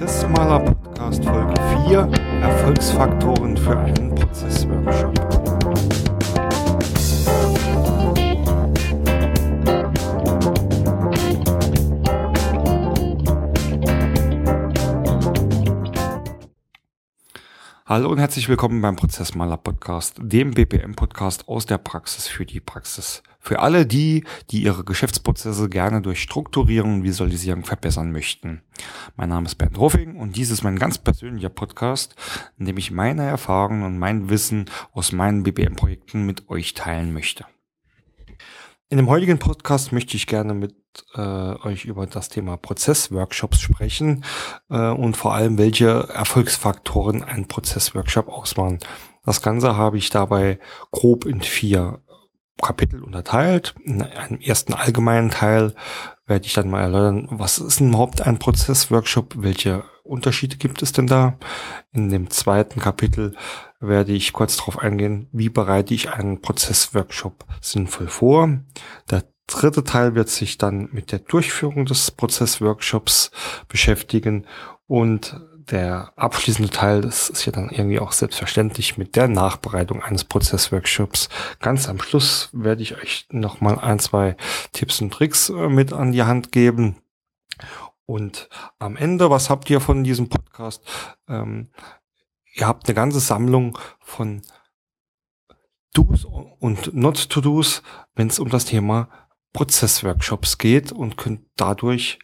Prozessmaler Podcast Folge 4 Erfolgsfaktoren für einen Prozessworkshop. Hallo und herzlich willkommen beim Prozessmaler Podcast, dem BPM Podcast aus der Praxis für die Praxis. Für alle die, die ihre Geschäftsprozesse gerne durch Strukturierung und Visualisierung verbessern möchten. Mein Name ist Bernd Hoffing und dies ist mein ganz persönlicher Podcast, in dem ich meine Erfahrungen und mein Wissen aus meinen BPM-Projekten mit euch teilen möchte. In dem heutigen Podcast möchte ich gerne mit äh, euch über das Thema Prozessworkshops sprechen äh, und vor allem, welche Erfolgsfaktoren ein Prozessworkshop ausmachen. Das Ganze habe ich dabei grob in vier Kapitel unterteilt. In einem ersten allgemeinen Teil werde ich dann mal erläutern, was ist überhaupt ein Prozessworkshop, welche Unterschiede gibt es denn da? In dem zweiten Kapitel werde ich kurz darauf eingehen, wie bereite ich einen Prozessworkshop sinnvoll vor. Der dritte Teil wird sich dann mit der Durchführung des Prozessworkshops beschäftigen und der abschließende Teil, das ist ja dann irgendwie auch selbstverständlich mit der Nachbereitung eines Prozessworkshops. Ganz am Schluss werde ich euch nochmal ein, zwei Tipps und Tricks äh, mit an die Hand geben. Und am Ende, was habt ihr von diesem Podcast? Ähm, ihr habt eine ganze Sammlung von Do's und Not-to-Do's, wenn es um das Thema Prozessworkshops geht und könnt dadurch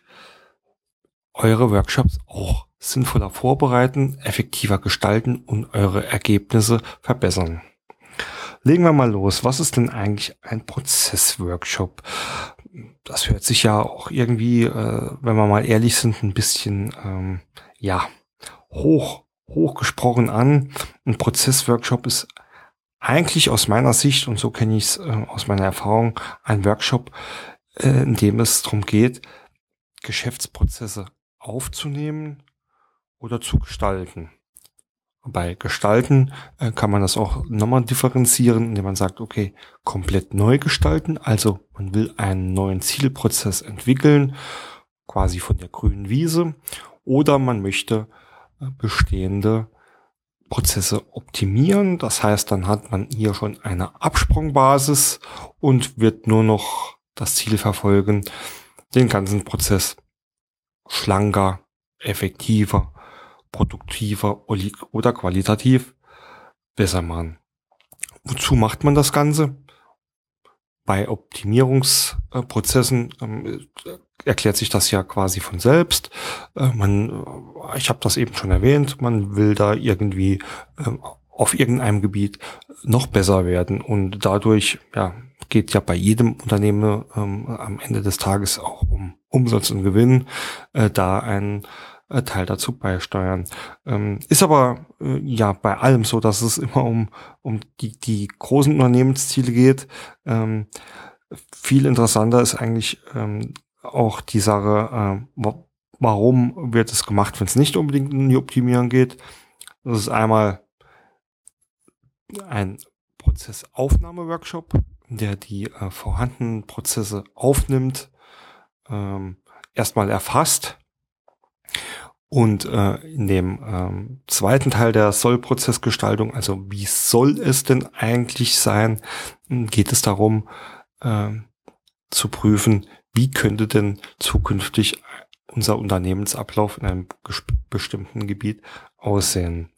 eure Workshops auch sinnvoller vorbereiten, effektiver gestalten und eure Ergebnisse verbessern. Legen wir mal los. Was ist denn eigentlich ein Prozessworkshop? Das hört sich ja auch irgendwie, äh, wenn wir mal ehrlich sind, ein bisschen ähm, ja hoch hochgesprochen an. Ein Prozessworkshop ist eigentlich aus meiner Sicht, und so kenne ich es äh, aus meiner Erfahrung, ein Workshop, äh, in dem es darum geht, Geschäftsprozesse aufzunehmen oder zu gestalten. Bei Gestalten äh, kann man das auch nochmal differenzieren, indem man sagt, okay, komplett neu gestalten, also man will einen neuen Zielprozess entwickeln, quasi von der grünen Wiese, oder man möchte bestehende Prozesse optimieren. Das heißt, dann hat man hier schon eine Absprungbasis und wird nur noch das Ziel verfolgen, den ganzen Prozess schlanker, effektiver, produktiver oder qualitativ besser machen. Wozu macht man das Ganze? Bei Optimierungsprozessen ähm, erklärt sich das ja quasi von selbst. Äh, man, ich habe das eben schon erwähnt, man will da irgendwie äh, auf irgendeinem Gebiet noch besser werden und dadurch ja geht ja bei jedem Unternehmen ähm, am Ende des Tages auch um Umsatz und Gewinn, äh, da ein äh, Teil dazu beisteuern. Ähm, ist aber äh, ja bei allem so, dass es immer um, um die, die großen Unternehmensziele geht. Ähm, viel interessanter ist eigentlich ähm, auch die Sache, äh, warum wird es gemacht, wenn es nicht unbedingt in die Optimierung geht. Das ist einmal ein Prozessaufnahme-Workshop, der die äh, vorhandenen Prozesse aufnimmt, ähm, erstmal erfasst und äh, in dem ähm, zweiten Teil der Soll-Prozessgestaltung, also wie soll es denn eigentlich sein, geht es darum äh, zu prüfen, wie könnte denn zukünftig unser Unternehmensablauf in einem bestimmten Gebiet aussehen.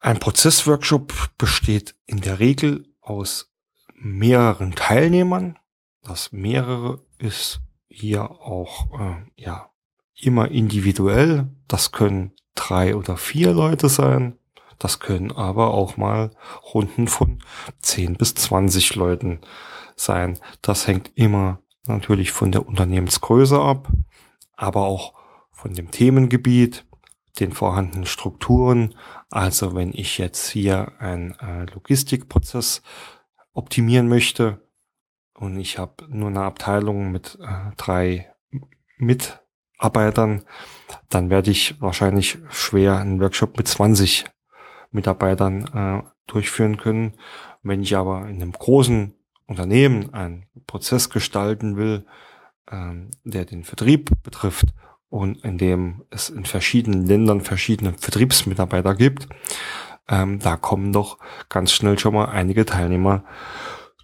Ein Prozessworkshop besteht in der Regel aus mehreren Teilnehmern. Das mehrere ist hier auch äh, ja immer individuell. Das können drei oder vier Leute sein. Das können aber auch mal Runden von 10 bis 20 Leuten sein. Das hängt immer natürlich von der Unternehmensgröße ab, aber auch von dem Themengebiet, den vorhandenen Strukturen. Also wenn ich jetzt hier einen äh, Logistikprozess optimieren möchte und ich habe nur eine Abteilung mit äh, drei Mitarbeitern, dann werde ich wahrscheinlich schwer einen Workshop mit 20 Mitarbeitern äh, durchführen können. Wenn ich aber in einem großen Unternehmen einen Prozess gestalten will, ähm, der den Vertrieb betrifft und in dem es in verschiedenen Ländern verschiedene Vertriebsmitarbeiter gibt, ähm, da kommen doch ganz schnell schon mal einige Teilnehmer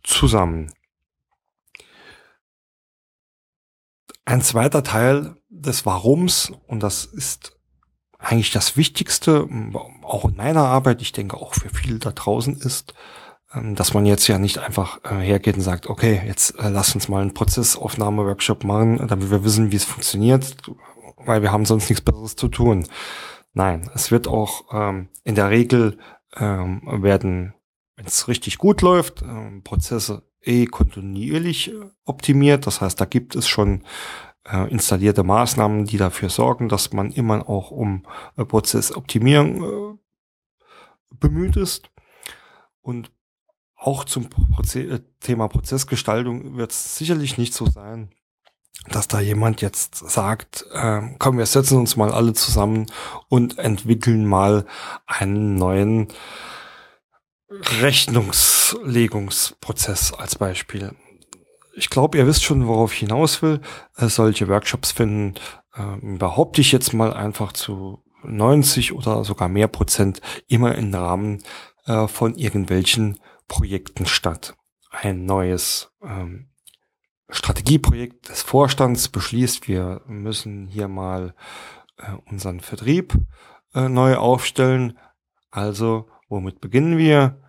zusammen. Ein zweiter Teil des Warums, und das ist eigentlich das Wichtigste, auch in meiner Arbeit, ich denke auch für viele da draußen ist, ähm, dass man jetzt ja nicht einfach äh, hergeht und sagt, okay, jetzt äh, lass uns mal einen Prozessaufnahme-Workshop machen, damit wir wissen, wie es funktioniert, weil wir haben sonst nichts Besseres zu tun. Nein, es wird auch ähm, in der Regel ähm, werden, wenn es richtig gut läuft, Prozesse eh kontinuierlich optimiert. Das heißt, da gibt es schon äh, installierte Maßnahmen, die dafür sorgen, dass man immer auch um äh, Prozessoptimierung äh, bemüht ist. Und auch zum Proze äh, Thema Prozessgestaltung wird es sicherlich nicht so sein, dass da jemand jetzt sagt, äh, komm, wir setzen uns mal alle zusammen und entwickeln mal einen neuen Rechnungslegungsprozess als Beispiel. Ich glaube, ihr wisst schon, worauf ich hinaus will. Äh, solche Workshops finden, äh, behaupte ich jetzt mal einfach zu 90 oder sogar mehr Prozent immer im Rahmen äh, von irgendwelchen Projekten statt. Ein neues ähm, Strategieprojekt des Vorstands beschließt, wir müssen hier mal äh, unseren Vertrieb äh, neu aufstellen. Also, womit beginnen wir?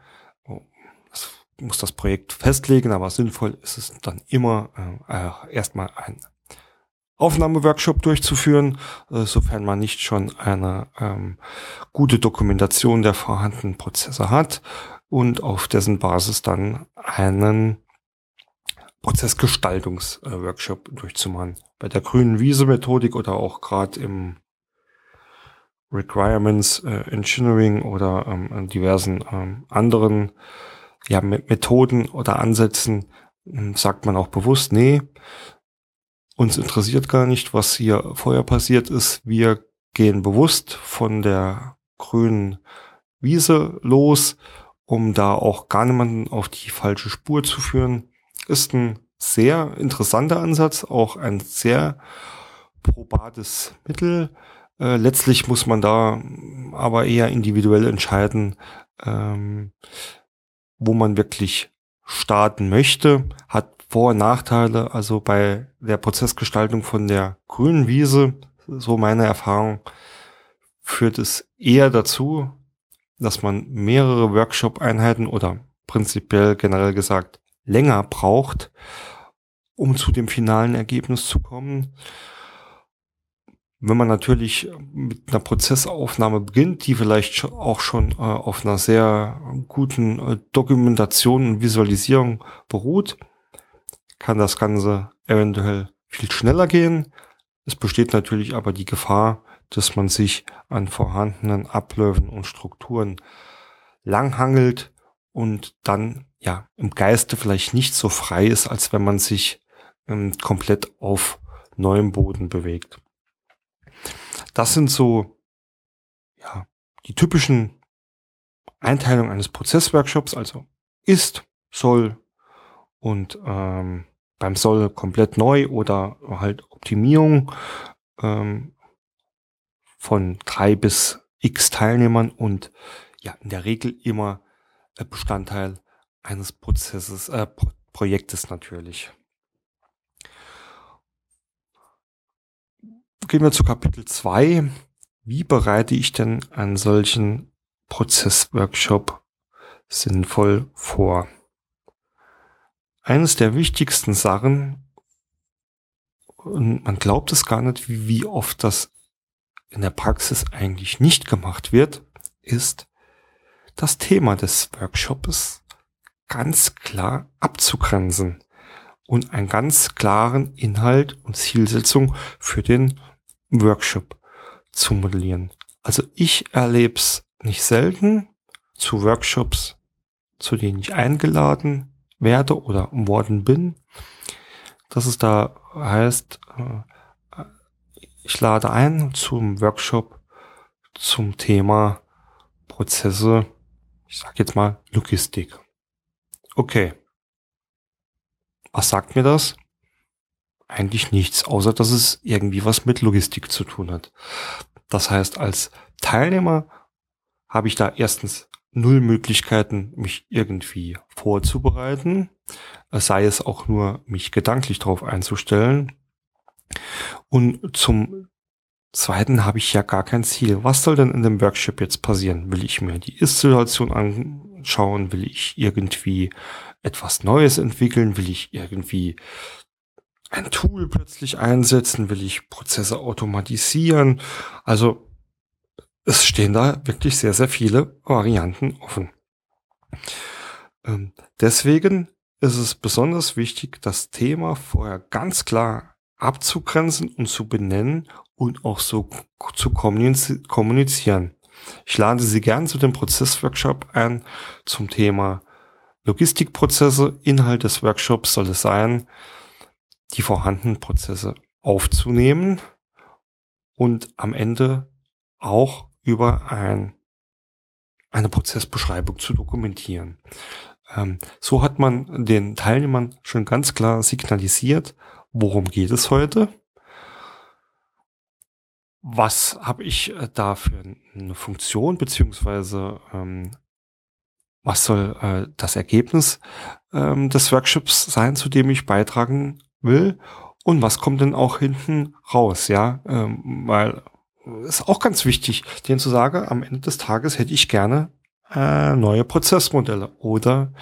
Das muss das Projekt festlegen, aber sinnvoll ist es dann immer äh, erstmal ein Aufnahmeworkshop durchzuführen, äh, sofern man nicht schon eine ähm, gute Dokumentation der vorhandenen Prozesse hat und auf dessen Basis dann einen Prozessgestaltungsworkshop durchzumachen. Bei der grünen Wiese-Methodik oder auch gerade im Requirements äh, Engineering oder ähm, diversen ähm, anderen ja, Methoden oder Ansätzen ähm, sagt man auch bewusst, nee, uns interessiert gar nicht, was hier vorher passiert ist. Wir gehen bewusst von der grünen Wiese los, um da auch gar niemanden auf die falsche Spur zu führen ist ein sehr interessanter Ansatz, auch ein sehr probates Mittel. Äh, letztlich muss man da aber eher individuell entscheiden, ähm, wo man wirklich starten möchte, hat Vor- und Nachteile. Also bei der Prozessgestaltung von der grünen Wiese, so meine Erfahrung, führt es eher dazu, dass man mehrere Workshop-Einheiten oder prinzipiell generell gesagt länger braucht, um zu dem finalen Ergebnis zu kommen. Wenn man natürlich mit einer Prozessaufnahme beginnt, die vielleicht auch schon äh, auf einer sehr guten äh, Dokumentation und Visualisierung beruht, kann das Ganze eventuell viel schneller gehen. Es besteht natürlich aber die Gefahr, dass man sich an vorhandenen Abläufen und Strukturen langhangelt und dann ja im Geiste vielleicht nicht so frei ist, als wenn man sich ähm, komplett auf neuem Boden bewegt. Das sind so ja die typischen Einteilungen eines Prozessworkshops, also ist, soll und ähm, beim soll komplett neu oder halt Optimierung ähm, von drei bis x Teilnehmern und ja in der Regel immer Bestandteil eines Prozesses, äh, Pro Projektes natürlich. Gehen wir zu Kapitel 2. Wie bereite ich denn einen solchen Prozessworkshop sinnvoll vor? Eines der wichtigsten Sachen, und man glaubt es gar nicht, wie oft das in der Praxis eigentlich nicht gemacht wird, ist das Thema des Workshops ganz klar abzugrenzen und einen ganz klaren Inhalt und Zielsetzung für den Workshop zu modellieren. Also ich erlebe es nicht selten zu Workshops, zu denen ich eingeladen werde oder worden bin, dass es da heißt, äh, ich lade ein zum Workshop zum Thema Prozesse ich sage jetzt mal Logistik. Okay. Was sagt mir das? Eigentlich nichts, außer dass es irgendwie was mit Logistik zu tun hat. Das heißt, als Teilnehmer habe ich da erstens null Möglichkeiten, mich irgendwie vorzubereiten, sei es auch nur, mich gedanklich darauf einzustellen. Und zum Zweiten habe ich ja gar kein Ziel. Was soll denn in dem Workshop jetzt passieren? Will ich mir die Ist-Situation anschauen? Will ich irgendwie etwas Neues entwickeln? Will ich irgendwie ein Tool plötzlich einsetzen? Will ich Prozesse automatisieren? Also es stehen da wirklich sehr, sehr viele Varianten offen. Ähm, deswegen ist es besonders wichtig, das Thema vorher ganz klar abzugrenzen und zu benennen und auch so zu kommunizieren. Ich lade Sie gern zu dem Prozessworkshop ein zum Thema Logistikprozesse. Inhalt des Workshops soll es sein, die vorhandenen Prozesse aufzunehmen und am Ende auch über ein, eine Prozessbeschreibung zu dokumentieren. Ähm, so hat man den Teilnehmern schon ganz klar signalisiert, worum geht es heute was habe ich äh, da für eine Funktion, beziehungsweise ähm, was soll äh, das Ergebnis ähm, des Workshops sein, zu dem ich beitragen will und was kommt denn auch hinten raus, ja, ähm, weil ist auch ganz wichtig, denen zu sagen, am Ende des Tages hätte ich gerne äh, neue Prozessmodelle oder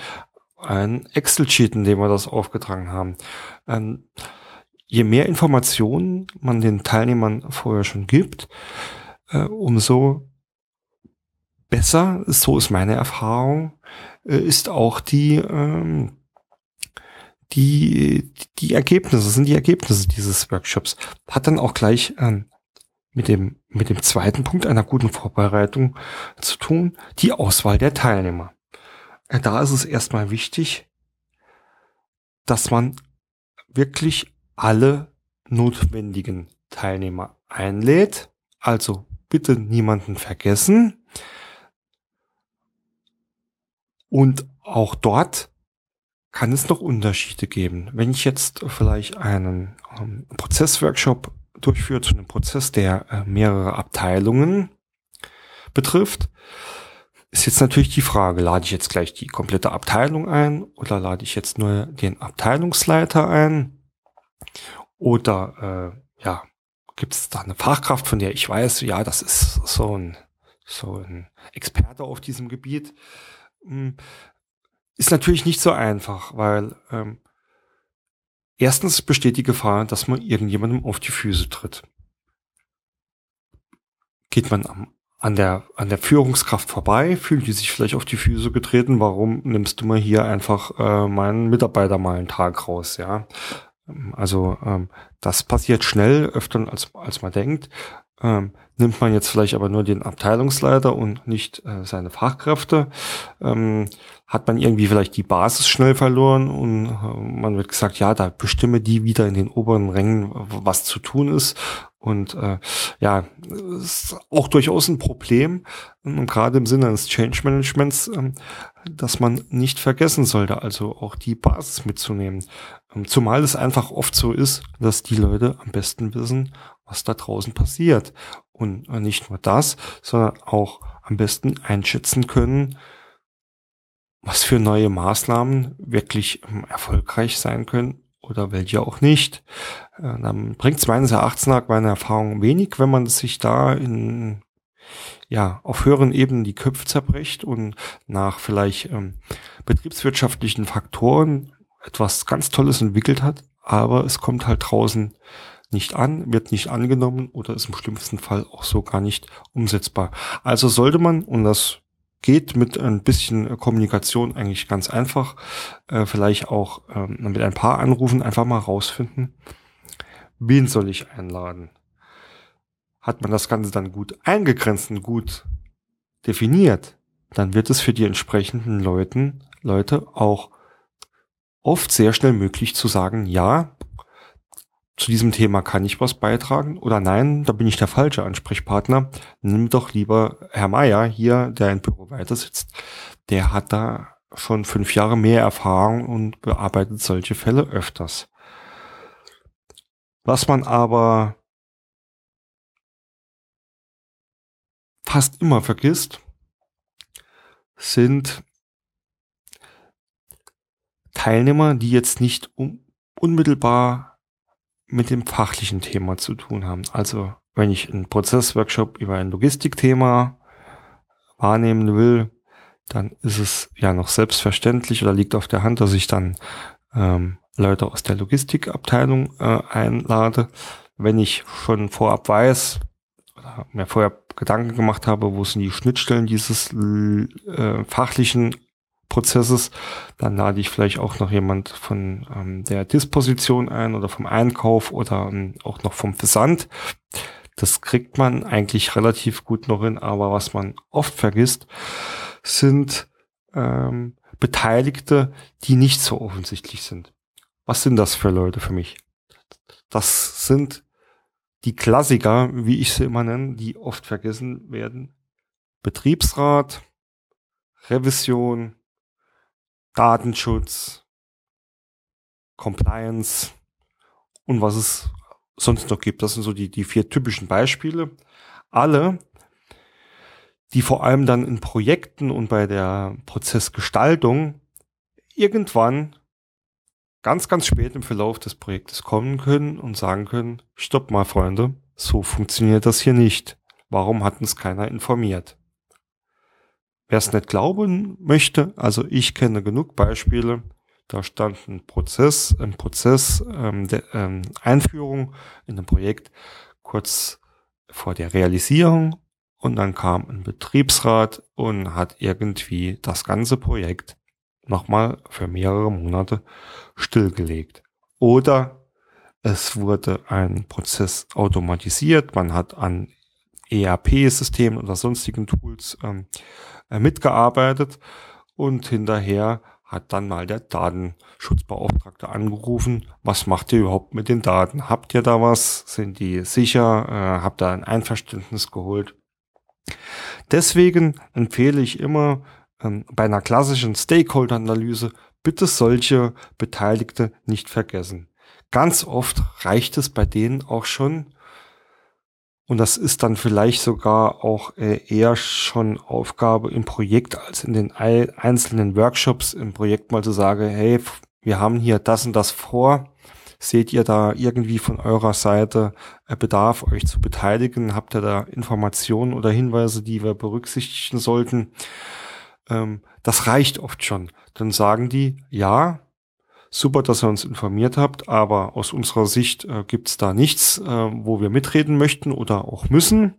ein Excel-Sheet, in dem wir das aufgetragen haben. Ähm, je mehr Informationen man den Teilnehmern vorher schon gibt, äh, umso besser, so ist meine Erfahrung, äh, ist auch die, ähm, die, die Ergebnisse, sind die Ergebnisse dieses Workshops. Hat dann auch gleich ähm, mit dem, mit dem zweiten Punkt einer guten Vorbereitung zu tun, die Auswahl der Teilnehmer. Äh, da ist es erstmal wichtig, dass man wirklich alle notwendigen Teilnehmer einlädt. Also bitte niemanden vergessen. Und auch dort kann es noch Unterschiede geben. Wenn ich jetzt vielleicht einen ähm, Prozessworkshop durchführe zu einem Prozess, der äh, mehrere Abteilungen betrifft, ist jetzt natürlich die Frage, lade ich jetzt gleich die komplette Abteilung ein oder lade ich jetzt nur den Abteilungsleiter ein? Oder äh, ja, gibt es da eine Fachkraft, von der ich weiß, ja, das ist so ein, so ein Experte auf diesem Gebiet. Ist natürlich nicht so einfach, weil ähm, erstens besteht die Gefahr, dass man irgendjemandem auf die Füße tritt. Geht man am, an der, an der Führungskraft vorbei, fühlt die sich vielleicht auf die Füße getreten, warum nimmst du mal hier einfach äh, meinen Mitarbeiter mal einen Tag raus, ja? Also ähm, das passiert schnell, öfter als, als man denkt. Ähm, nimmt man jetzt vielleicht aber nur den Abteilungsleiter und nicht äh, seine Fachkräfte, ähm, hat man irgendwie vielleicht die Basis schnell verloren und äh, man wird gesagt, ja, da bestimme die wieder in den oberen Rängen, was zu tun ist. Und äh, ja, ist auch durchaus ein Problem, und gerade im Sinne des Change Managements, ähm, dass man nicht vergessen sollte, also auch die Basis mitzunehmen. Ähm, zumal es einfach oft so ist, dass die Leute am besten wissen, was da draußen passiert. Und nicht nur das, sondern auch am besten einschätzen können, was für neue Maßnahmen wirklich ähm, erfolgreich sein können oder welche auch nicht. Äh, dann bringt es meines Erachtens nach meiner Erfahrung wenig, wenn man sich da in ja, auf höheren Ebenen die Köpfe zerbricht und nach vielleicht ähm, betriebswirtschaftlichen Faktoren etwas ganz Tolles entwickelt hat, aber es kommt halt draußen nicht an, wird nicht angenommen oder ist im schlimmsten Fall auch so gar nicht umsetzbar. Also sollte man, und das geht mit ein bisschen Kommunikation eigentlich ganz einfach, äh, vielleicht auch ähm, mit ein paar Anrufen einfach mal rausfinden, wen soll ich einladen? Hat man das Ganze dann gut eingegrenzt und gut definiert, dann wird es für die entsprechenden Leuten, Leute auch oft sehr schnell möglich zu sagen, ja, zu diesem Thema kann ich was beitragen oder nein, da bin ich der falsche Ansprechpartner. Nimm doch lieber Herr Meier hier, der im Büro weiter sitzt. Der hat da schon fünf Jahre mehr Erfahrung und bearbeitet solche Fälle öfters. Was man aber fast immer vergisst, sind Teilnehmer, die jetzt nicht unmittelbar mit dem fachlichen Thema zu tun haben. Also wenn ich einen Prozessworkshop über ein Logistikthema wahrnehmen will, dann ist es ja noch selbstverständlich oder liegt auf der Hand, dass ich dann ähm, Leute aus der Logistikabteilung äh, einlade. Wenn ich schon vorab weiß oder mir vorher Gedanken gemacht habe, wo sind die Schnittstellen dieses äh, fachlichen Prozesses, dann lade ich vielleicht auch noch jemand von ähm, der Disposition ein oder vom Einkauf oder ähm, auch noch vom Versand. Das kriegt man eigentlich relativ gut noch hin, aber was man oft vergisst, sind ähm, Beteiligte, die nicht so offensichtlich sind. Was sind das für Leute für mich? Das sind die Klassiker, wie ich sie immer nenne, die oft vergessen werden. Betriebsrat, Revision, Datenschutz, Compliance und was es sonst noch gibt. Das sind so die, die vier typischen Beispiele. Alle, die vor allem dann in Projekten und bei der Prozessgestaltung irgendwann ganz, ganz spät im Verlauf des Projektes kommen können und sagen können, stopp mal, Freunde, so funktioniert das hier nicht. Warum hat uns keiner informiert? Wer es nicht glauben möchte, also ich kenne genug Beispiele, da stand ein Prozess, ein Prozess ähm, der ähm, Einführung in ein Projekt kurz vor der Realisierung und dann kam ein Betriebsrat und hat irgendwie das ganze Projekt nochmal für mehrere Monate stillgelegt. Oder es wurde ein Prozess automatisiert, man hat an ERP-Systemen oder sonstigen Tools ähm, äh, mitgearbeitet und hinterher hat dann mal der Datenschutzbeauftragte angerufen, was macht ihr überhaupt mit den Daten? Habt ihr da was? Sind die sicher? Äh, habt ihr ein Einverständnis geholt? Deswegen empfehle ich immer ähm, bei einer klassischen Stakeholder-Analyse bitte solche Beteiligte nicht vergessen. Ganz oft reicht es bei denen auch schon, und das ist dann vielleicht sogar auch äh, eher schon Aufgabe im Projekt als in den einzelnen Workshops im Projekt mal zu sagen, hey, wir haben hier das und das vor. Seht ihr da irgendwie von eurer Seite äh, Bedarf, euch zu beteiligen? Habt ihr da Informationen oder Hinweise, die wir berücksichtigen sollten? Ähm, das reicht oft schon. Dann sagen die, ja, super, dass ihr uns informiert habt, aber aus unserer Sicht äh, gibt es da nichts, äh, wo wir mitreden möchten oder auch müssen.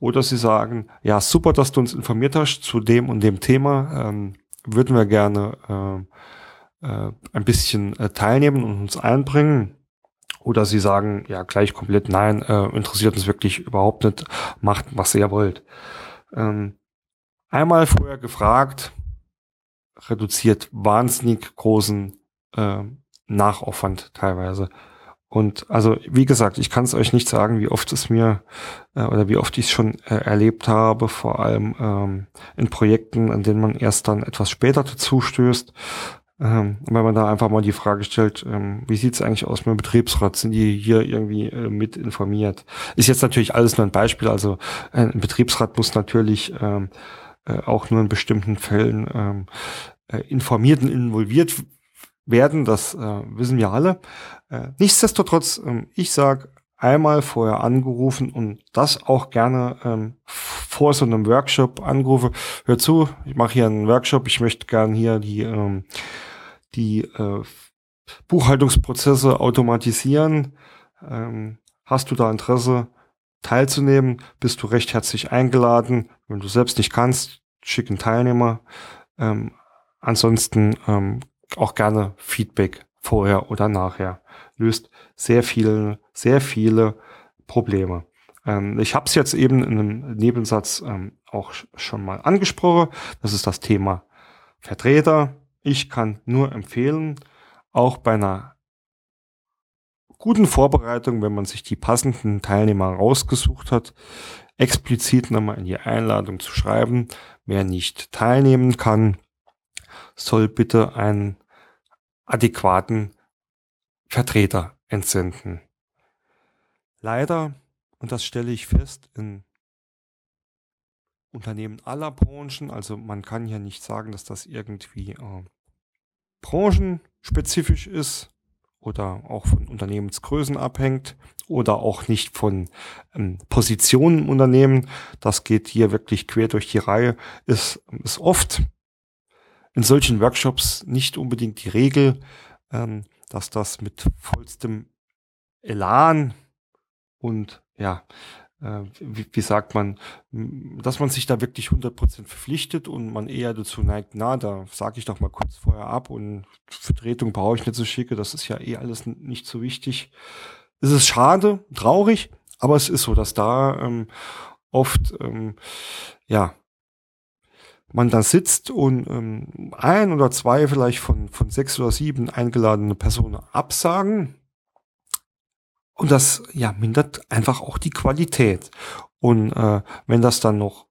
Oder sie sagen, ja, super, dass du uns informiert hast zu dem und dem Thema, ähm, würden wir gerne äh, äh, ein bisschen äh, teilnehmen und uns einbringen. Oder sie sagen, ja, gleich komplett, nein, äh, interessiert uns wirklich überhaupt nicht, macht, was ihr wollt. Ähm, einmal vorher gefragt, reduziert wahnsinnig großen äh, Nachaufwand teilweise. Und also, wie gesagt, ich kann es euch nicht sagen, wie oft es mir äh, oder wie oft ich es schon äh, erlebt habe, vor allem ähm, in Projekten, an denen man erst dann etwas später dazu stößt. Ähm, wenn man da einfach mal die Frage stellt, ähm, wie sieht's eigentlich aus mit dem Betriebsrat? Sind die hier irgendwie äh, mit informiert? Ist jetzt natürlich alles nur ein Beispiel. Also äh, ein Betriebsrat muss natürlich ähm, äh, auch nur in bestimmten Fällen ähm, äh, informiert und involviert werden, das äh, wissen wir alle. Äh, nichtsdestotrotz, ähm, ich sag einmal vorher angerufen und das auch gerne ähm, vor so einem Workshop angerufen. Hör zu, ich mache hier einen Workshop, ich möchte gern hier die, ähm, die äh, Buchhaltungsprozesse automatisieren. Ähm, hast du da Interesse teilzunehmen? Bist du recht herzlich eingeladen. Wenn du selbst nicht kannst, schick einen Teilnehmer. Ähm, ansonsten ähm, auch gerne Feedback vorher oder nachher. Löst sehr viele, sehr viele Probleme. Ähm, ich habe es jetzt eben in einem Nebensatz ähm, auch schon mal angesprochen. Das ist das Thema Vertreter. Ich kann nur empfehlen, auch bei einer guten Vorbereitung, wenn man sich die passenden Teilnehmer rausgesucht hat, explizit nochmal in die Einladung zu schreiben, wer nicht teilnehmen kann, soll bitte einen adäquaten Vertreter entsenden. leider, und das stelle ich fest, in Unternehmen aller Branchen, also man kann ja nicht sagen, dass das irgendwie äh, branchenspezifisch ist oder auch von Unternehmensgrößen abhängt oder auch nicht von ähm, Positionen im Unternehmen. Das geht hier wirklich quer durch die Reihe. Ist, ist oft in solchen Workshops nicht unbedingt die Regel, ähm, dass das mit vollstem Elan und ja, äh, wie, wie, sagt man, dass man sich da wirklich 100% verpflichtet und man eher dazu neigt, na, da sage ich doch mal kurz vorher ab und Vertretung brauche ich nicht so schicke, das ist ja eh alles nicht so wichtig. Es ist schade, traurig, aber es ist so, dass da ähm, oft, ähm, ja, man da sitzt und ähm, ein oder zwei vielleicht von, von sechs oder sieben eingeladene Personen absagen. Und das ja mindert einfach auch die Qualität. Und äh, wenn das dann noch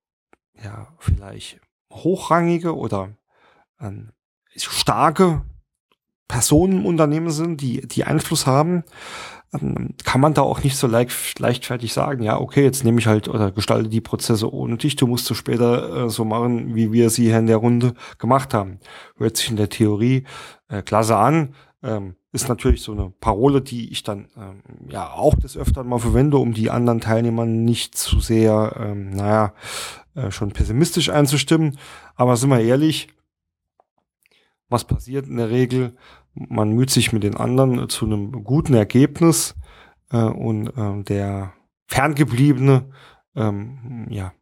ja vielleicht hochrangige oder ähm, starke Personen im Unternehmen sind, die die Einfluss haben, kann man da auch nicht so leicht, leichtfertig sagen, ja, okay, jetzt nehme ich halt oder gestalte die Prozesse ohne dich, du musst so später äh, so machen, wie wir sie hier in der Runde gemacht haben. Hört sich in der Theorie äh, klasse an, ähm, ist natürlich so eine Parole, die ich dann ähm, ja auch des Öfteren mal verwende, um die anderen Teilnehmer nicht zu sehr, ähm, naja, äh, schon pessimistisch einzustimmen. Aber sind wir ehrlich, was passiert in der Regel? Man müht sich mit den anderen zu einem guten Ergebnis äh, und ähm, der Ferngebliebene ähm, ja,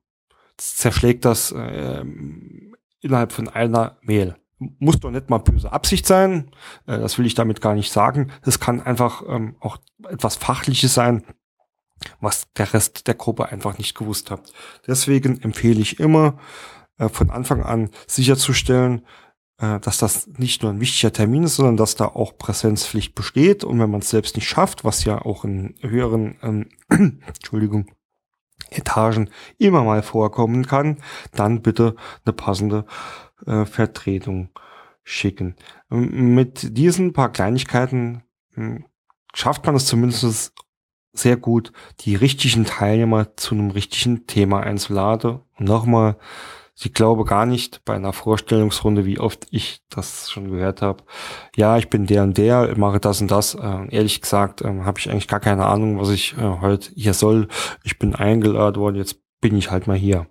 zerschlägt das äh, innerhalb von einer Mail. Muss doch nicht mal böse Absicht sein, äh, das will ich damit gar nicht sagen. Es kann einfach ähm, auch etwas Fachliches sein, was der Rest der Gruppe einfach nicht gewusst hat. Deswegen empfehle ich immer, äh, von Anfang an sicherzustellen, dass das nicht nur ein wichtiger Termin ist, sondern dass da auch Präsenzpflicht besteht. Und wenn man es selbst nicht schafft, was ja auch in höheren, ähm, Entschuldigung, Etagen immer mal vorkommen kann, dann bitte eine passende äh, Vertretung schicken. Ähm, mit diesen paar Kleinigkeiten äh, schafft man es zumindest sehr gut, die richtigen Teilnehmer zu einem richtigen Thema einzuladen. Und nochmal, ich glaube gar nicht bei einer Vorstellungsrunde, wie oft ich das schon gehört habe. Ja, ich bin der und der, mache das und das. Äh, ehrlich gesagt äh, habe ich eigentlich gar keine Ahnung, was ich äh, heute hier soll. Ich bin eingeladen worden, jetzt bin ich halt mal hier.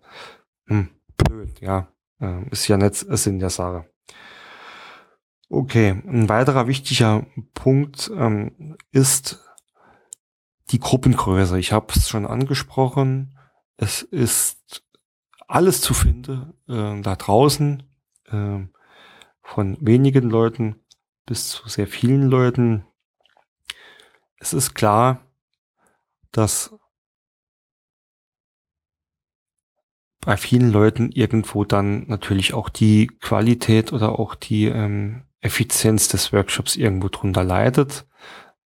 Hm, blöd, ja. Äh, ist ja nicht Sinn der Sache. Okay, ein weiterer wichtiger Punkt ähm, ist die Gruppengröße. Ich habe es schon angesprochen. Es ist alles zu finden äh, da draußen, äh, von wenigen Leuten bis zu sehr vielen Leuten. Es ist klar, dass bei vielen Leuten irgendwo dann natürlich auch die Qualität oder auch die ähm, Effizienz des Workshops irgendwo drunter leidet.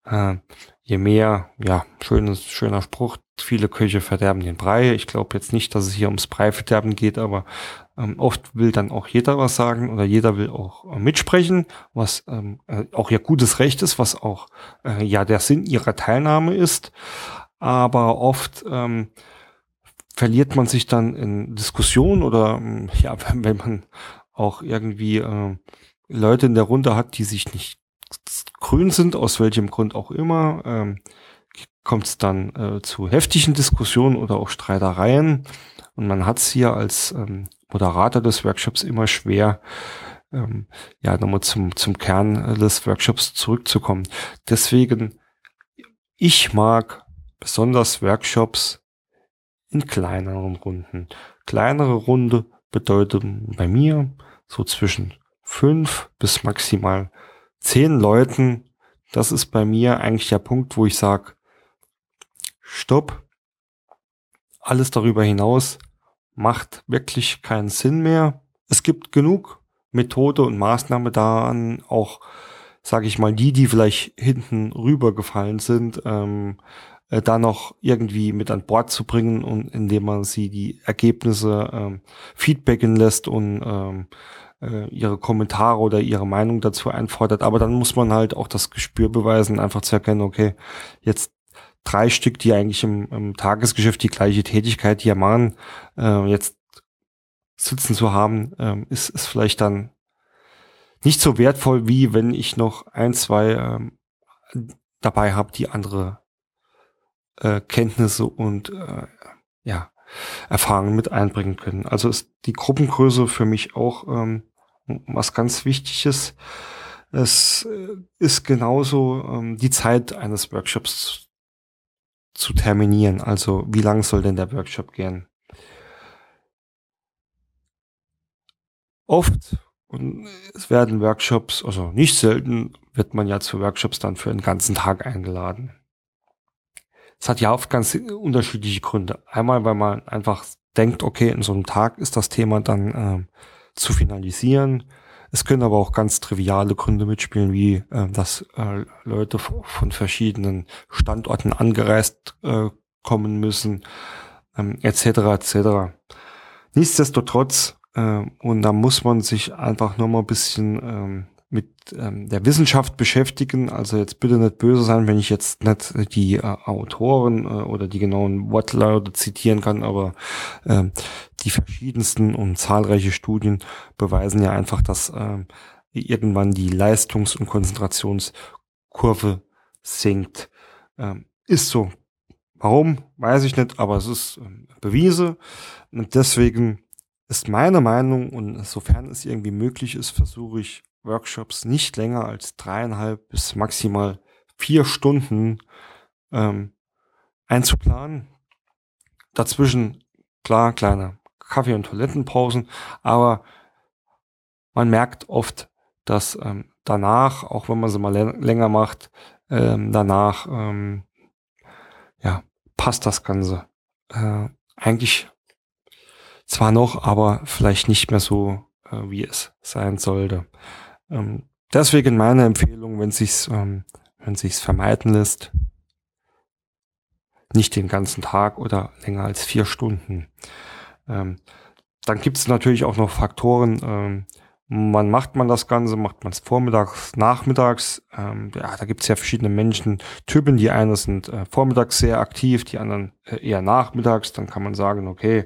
Äh, je mehr, ja, schönes, schöner Spruch, viele Köche verderben den Brei. Ich glaube jetzt nicht, dass es hier ums Breiverderben geht, aber ähm, oft will dann auch jeder was sagen oder jeder will auch äh, mitsprechen, was ähm, äh, auch ja gutes Recht ist, was auch äh, ja der Sinn ihrer Teilnahme ist. Aber oft ähm, verliert man sich dann in Diskussionen oder ähm, ja, wenn, wenn man auch irgendwie äh, Leute in der Runde hat, die sich nicht grün sind, aus welchem Grund auch immer, ähm, kommt es dann äh, zu heftigen Diskussionen oder auch Streitereien. Und man hat es hier als ähm, Moderator des Workshops immer schwer, ähm, ja, nochmal zum, zum Kern des Workshops zurückzukommen. Deswegen, ich mag besonders Workshops in kleineren Runden. Kleinere Runde bedeutet bei mir so zwischen fünf bis maximal zehn Leuten, das ist bei mir eigentlich der Punkt, wo ich sage, stopp, alles darüber hinaus macht wirklich keinen Sinn mehr. Es gibt genug Methode und Maßnahme daran, auch, sage ich mal, die, die vielleicht hinten rübergefallen sind, ähm, äh, da noch irgendwie mit an Bord zu bringen und indem man sie die Ergebnisse ähm, feedbacken lässt und ähm, äh, ihre Kommentare oder ihre Meinung dazu einfordert. Aber dann muss man halt auch das Gespür beweisen, einfach zu erkennen, okay, jetzt drei Stück, die eigentlich im, im Tagesgeschäft die gleiche Tätigkeit hier machen, äh, jetzt sitzen zu haben, äh, ist, ist vielleicht dann nicht so wertvoll, wie wenn ich noch ein, zwei ähm, dabei habe, die andere äh, Kenntnisse und äh, ja, Erfahrungen mit einbringen können. Also ist die Gruppengröße für mich auch ähm, was ganz Wichtiges. Es äh, ist genauso ähm, die Zeit eines Workshops zu terminieren. Also wie lang soll denn der Workshop gehen? Oft und es werden Workshops, also nicht selten, wird man ja zu Workshops dann für einen ganzen Tag eingeladen. Es hat ja oft ganz unterschiedliche Gründe. Einmal, weil man einfach denkt, okay, in so einem Tag ist das Thema dann äh, zu finalisieren. Es können aber auch ganz triviale Gründe mitspielen, wie äh, dass äh, Leute von verschiedenen Standorten angereist äh, kommen müssen, ähm, etc. etc. Nichtsdestotrotz, äh, und da muss man sich einfach nur mal ein bisschen ähm, mit ähm, der Wissenschaft beschäftigen. Also jetzt bitte nicht böse sein, wenn ich jetzt nicht die äh, Autoren äh, oder die genauen Wortlaute zitieren kann, aber äh, die verschiedensten und zahlreiche Studien beweisen ja einfach, dass äh, irgendwann die Leistungs- und Konzentrationskurve sinkt. Ähm, ist so. Warum, weiß ich nicht, aber es ist äh, bewiesen. Und deswegen ist meine Meinung, und sofern es irgendwie möglich ist, versuche ich Workshops nicht länger als dreieinhalb bis maximal vier Stunden ähm, einzuplanen. Dazwischen, klar, kleine Kaffee- und Toilettenpausen, aber man merkt oft, dass ähm, danach, auch wenn man sie mal länger macht, ähm, danach ähm, ja, passt das Ganze. Äh, eigentlich zwar noch, aber vielleicht nicht mehr so, äh, wie es sein sollte. Ähm, deswegen meine Empfehlung, wenn sich's, ähm, wenn sich's vermeiden lässt, nicht den ganzen Tag oder länger als vier Stunden. Ähm, dann gibt es natürlich auch noch Faktoren, ähm, wann macht man das Ganze? Macht man es vormittags, nachmittags? Ähm, ja, da gibt es ja verschiedene Menschentypen. Die einen sind äh, vormittags sehr aktiv, die anderen äh, eher nachmittags. Dann kann man sagen, okay,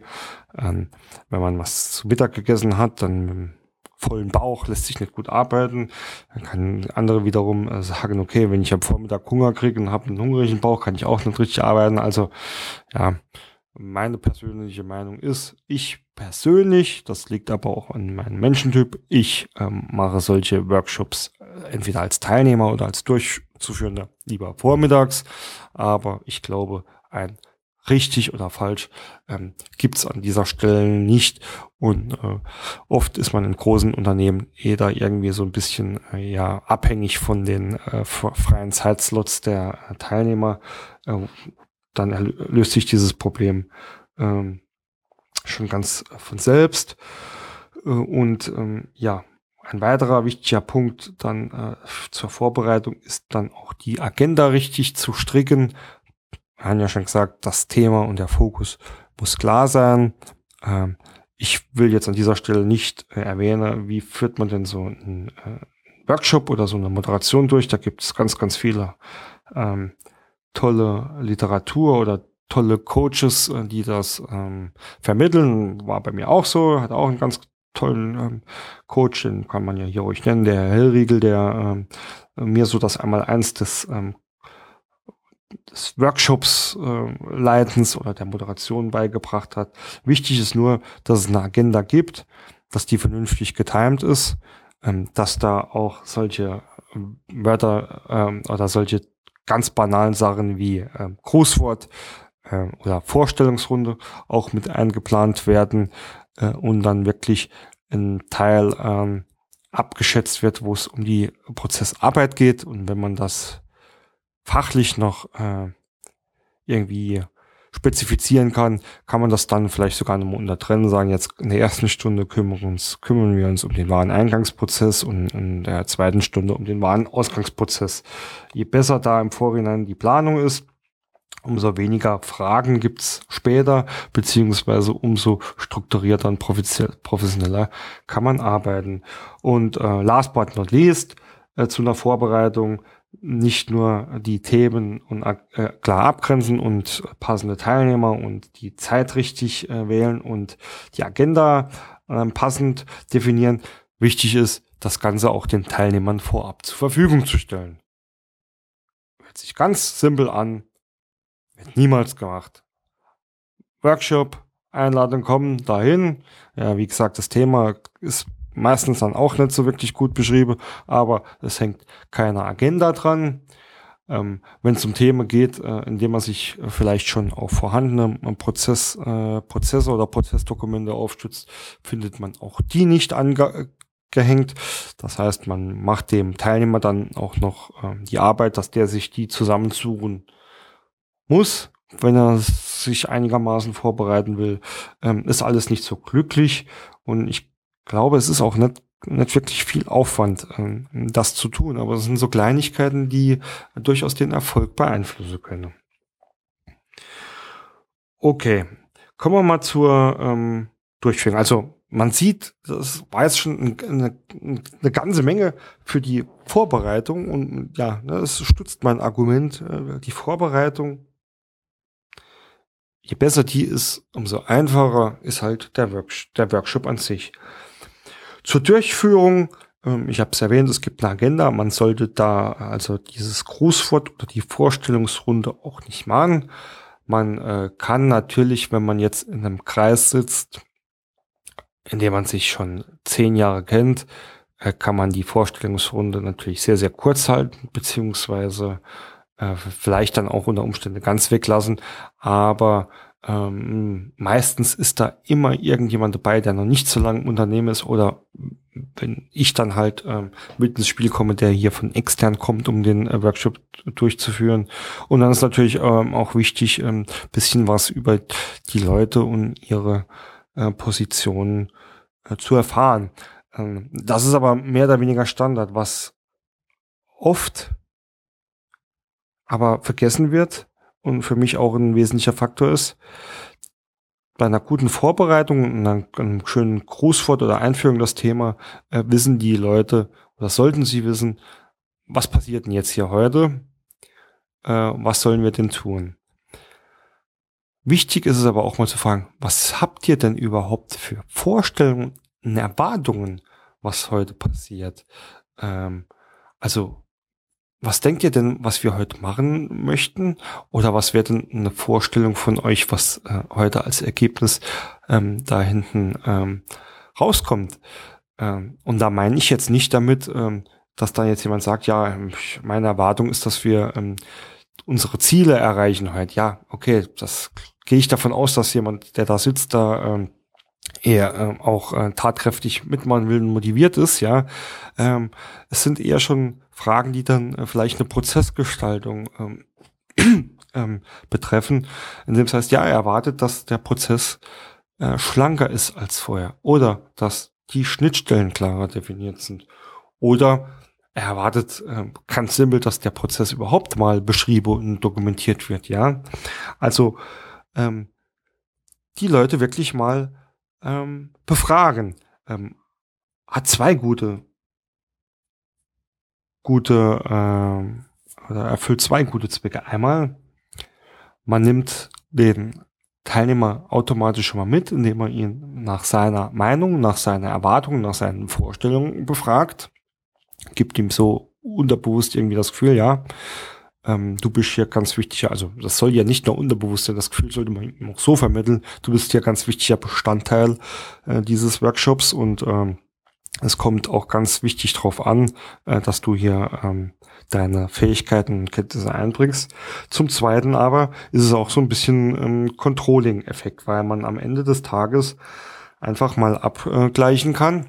ähm, wenn man was zu Mittag gegessen hat, dann vollen Bauch, lässt sich nicht gut arbeiten. Dann kann andere wiederum äh, sagen, okay, wenn ich am Vormittag Hunger kriege und habe einen hungrigen Bauch, kann ich auch nicht richtig arbeiten. Also ja, meine persönliche Meinung ist, ich persönlich, das liegt aber auch an meinem Menschentyp, ich ähm, mache solche Workshops äh, entweder als Teilnehmer oder als Durchzuführender lieber vormittags. Aber ich glaube, ein richtig oder falsch ähm, gibt an dieser Stelle nicht. Und äh, oft ist man in großen Unternehmen eh da irgendwie so ein bisschen äh, ja abhängig von den äh, freien Zeitslots der äh, Teilnehmer. Äh, dann löst sich dieses Problem ähm, schon ganz von selbst. Äh, und ähm, ja, ein weiterer wichtiger Punkt dann äh, zur Vorbereitung ist dann auch die Agenda richtig zu stricken, wir haben ja schon gesagt, das Thema und der Fokus muss klar sein. Ähm, ich will jetzt an dieser Stelle nicht äh, erwähnen, wie führt man denn so einen äh, Workshop oder so eine Moderation durch. Da gibt es ganz, ganz viele ähm, tolle Literatur oder tolle Coaches, äh, die das ähm, vermitteln. War bei mir auch so, hat auch einen ganz tollen ähm, Coach, den kann man ja hier ruhig nennen, der Herr Hellriegel, der ähm, mir so das einmal eins des ähm, des Workshops äh, Leitens oder der Moderation beigebracht hat. Wichtig ist nur, dass es eine Agenda gibt, dass die vernünftig getimed ist, ähm, dass da auch solche ähm, Wörter ähm, oder solche ganz banalen Sachen wie ähm, Grußwort äh, oder Vorstellungsrunde auch mit eingeplant werden äh, und dann wirklich ein Teil ähm, abgeschätzt wird, wo es um die Prozessarbeit geht. Und wenn man das fachlich noch äh, irgendwie spezifizieren kann, kann man das dann vielleicht sogar nochmal untertrennen, sagen, jetzt in der ersten Stunde kümmern, uns, kümmern wir uns um den wahren Eingangsprozess und in der zweiten Stunde um den wahren Ausgangsprozess. Je besser da im Vorhinein die Planung ist, umso weniger Fragen gibt's später, beziehungsweise umso strukturierter und professioneller kann man arbeiten. Und äh, last but not least, äh, zu einer Vorbereitung nicht nur die Themen und, äh, klar abgrenzen und passende Teilnehmer und die Zeit richtig äh, wählen und die Agenda äh, passend definieren. Wichtig ist, das Ganze auch den Teilnehmern vorab zur Verfügung zu stellen. Hört sich ganz simpel an, wird niemals gemacht. Workshop, Einladung kommen, dahin. Ja, wie gesagt, das Thema ist meistens dann auch nicht so wirklich gut beschrieben, aber es hängt keine Agenda dran. Ähm, Wenn es um Themen geht, äh, indem man sich vielleicht schon auf vorhandene äh, Prozess, äh, Prozesse oder Prozessdokumente aufstützt, findet man auch die nicht angehängt. Das heißt, man macht dem Teilnehmer dann auch noch äh, die Arbeit, dass der sich die zusammensuchen muss, wenn er sich einigermaßen vorbereiten will. Ähm, ist alles nicht so glücklich und ich glaube, es ist auch nicht, nicht wirklich viel Aufwand, ähm, das zu tun. Aber es sind so Kleinigkeiten, die durchaus den Erfolg beeinflussen können. Okay, kommen wir mal zur ähm, Durchführung. Also man sieht, das war jetzt schon eine, eine ganze Menge für die Vorbereitung und ja, das stützt mein Argument. Äh, die Vorbereitung, je besser die ist, umso einfacher ist halt der, Work der Workshop an sich. Zur Durchführung, ähm, ich habe es erwähnt, es gibt eine Agenda, man sollte da also dieses Grußwort oder die Vorstellungsrunde auch nicht machen. Man äh, kann natürlich, wenn man jetzt in einem Kreis sitzt, in dem man sich schon zehn Jahre kennt, äh, kann man die Vorstellungsrunde natürlich sehr, sehr kurz halten, beziehungsweise äh, vielleicht dann auch unter Umständen ganz weglassen. Aber ähm, meistens ist da immer irgendjemand dabei, der noch nicht so lange im Unternehmen ist oder wenn ich dann halt ähm, mit ins Spiel komme, der hier von extern kommt, um den äh, Workshop durchzuführen. Und dann ist natürlich ähm, auch wichtig, ähm, bisschen was über die Leute und ihre äh, Positionen äh, zu erfahren. Ähm, das ist aber mehr oder weniger Standard, was oft aber vergessen wird, und für mich auch ein wesentlicher Faktor ist. Bei einer guten Vorbereitung und einem, schönen Grußwort oder Einführung das Thema äh, wissen die Leute oder sollten sie wissen, was passiert denn jetzt hier heute? Äh, was sollen wir denn tun? Wichtig ist es aber auch mal zu fragen, was habt ihr denn überhaupt für Vorstellungen Erwartungen, was heute passiert? Ähm, also was denkt ihr denn, was wir heute machen möchten? Oder was wäre denn eine Vorstellung von euch, was äh, heute als Ergebnis ähm, da hinten ähm, rauskommt? Ähm, und da meine ich jetzt nicht damit, ähm, dass da jetzt jemand sagt, ja, meine Erwartung ist, dass wir ähm, unsere Ziele erreichen heute. Ja, okay, das gehe ich davon aus, dass jemand, der da sitzt, da ähm, eher äh, auch äh, tatkräftig mitmachen will und motiviert ist, ja. Ähm, es sind eher schon Fragen, die dann äh, vielleicht eine Prozessgestaltung ähm, ähm, betreffen, indem es heißt, ja, er erwartet, dass der Prozess äh, schlanker ist als vorher oder dass die Schnittstellen klarer definiert sind oder er erwartet äh, ganz simpel, dass der Prozess überhaupt mal beschrieben und dokumentiert wird, ja. Also ähm, die Leute wirklich mal ähm, befragen. Ähm, hat zwei gute gute, äh, oder erfüllt zwei gute Zwecke. Einmal, man nimmt den Teilnehmer automatisch schon mal mit, indem man ihn nach seiner Meinung, nach seiner Erwartung, nach seinen Vorstellungen befragt, gibt ihm so unterbewusst irgendwie das Gefühl, ja, ähm, du bist hier ganz wichtiger, also das soll ja nicht nur unterbewusst sein, das Gefühl sollte man ihm auch so vermitteln, du bist hier ganz wichtiger Bestandteil äh, dieses Workshops und ähm, es kommt auch ganz wichtig darauf an, äh, dass du hier ähm, deine Fähigkeiten und Kenntnisse einbringst. Zum Zweiten aber ist es auch so ein bisschen ähm, Controlling-Effekt, weil man am Ende des Tages einfach mal abgleichen kann.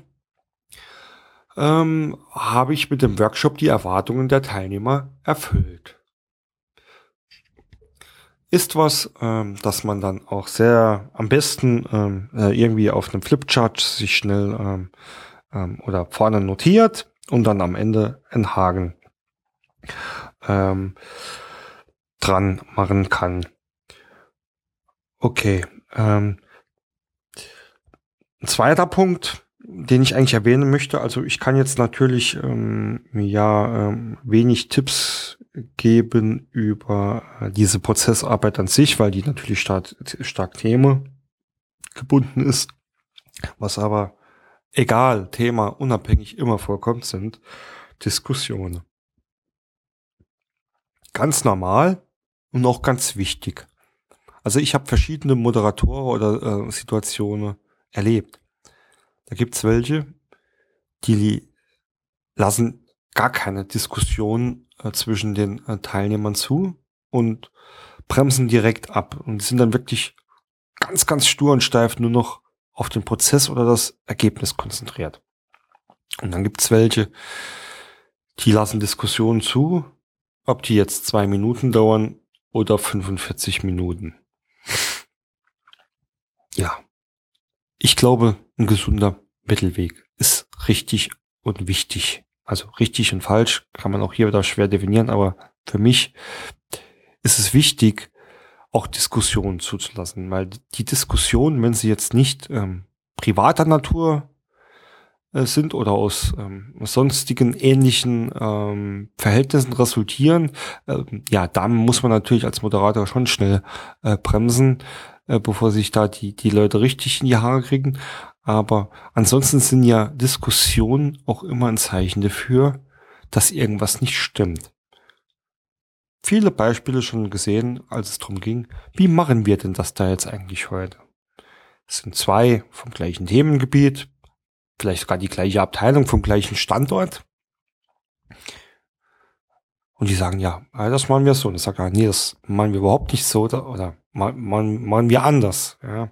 Ähm, habe ich mit dem Workshop die Erwartungen der Teilnehmer erfüllt? Ist was, ähm, dass man dann auch sehr am besten ähm, äh, irgendwie auf einem Flipchart sich schnell ähm, ähm, oder vorne notiert und dann am Ende einen Haken ähm, dran machen kann. Okay. Ähm, ein zweiter Punkt, den ich eigentlich erwähnen möchte. Also ich kann jetzt natürlich ähm, ja ähm, wenig Tipps geben über äh, diese Prozessarbeit an sich, weil die natürlich stark, stark Thema gebunden ist. Was aber egal, Thema unabhängig immer vorkommt, sind Diskussionen. Ganz normal und auch ganz wichtig. Also ich habe verschiedene Moderatoren oder äh, Situationen erlebt. Da gibt's welche, die lassen gar keine Diskussion äh, zwischen den äh, Teilnehmern zu und bremsen direkt ab und sind dann wirklich ganz, ganz stur und steif nur noch auf den Prozess oder das Ergebnis konzentriert. Und dann gibt's welche, die lassen Diskussionen zu, ob die jetzt zwei Minuten dauern oder 45 Minuten. Ja. Ich glaube, ein gesunder Mittelweg ist richtig und wichtig. Also richtig und falsch kann man auch hier wieder schwer definieren, aber für mich ist es wichtig, auch Diskussionen zuzulassen, weil die Diskussionen, wenn sie jetzt nicht ähm, privater Natur äh, sind oder aus ähm, sonstigen ähnlichen ähm, Verhältnissen resultieren, äh, ja, dann muss man natürlich als Moderator schon schnell äh, bremsen, äh, bevor sich da die, die Leute richtig in die Haare kriegen. Aber ansonsten sind ja Diskussionen auch immer ein Zeichen dafür, dass irgendwas nicht stimmt. Viele Beispiele schon gesehen, als es darum ging, wie machen wir denn das da jetzt eigentlich heute? Es sind zwei vom gleichen Themengebiet, vielleicht sogar die gleiche Abteilung vom gleichen Standort. Und die sagen, ja, das machen wir so. Und ich sage, nee, das machen wir überhaupt nicht so oder, oder machen, machen wir anders. Ja.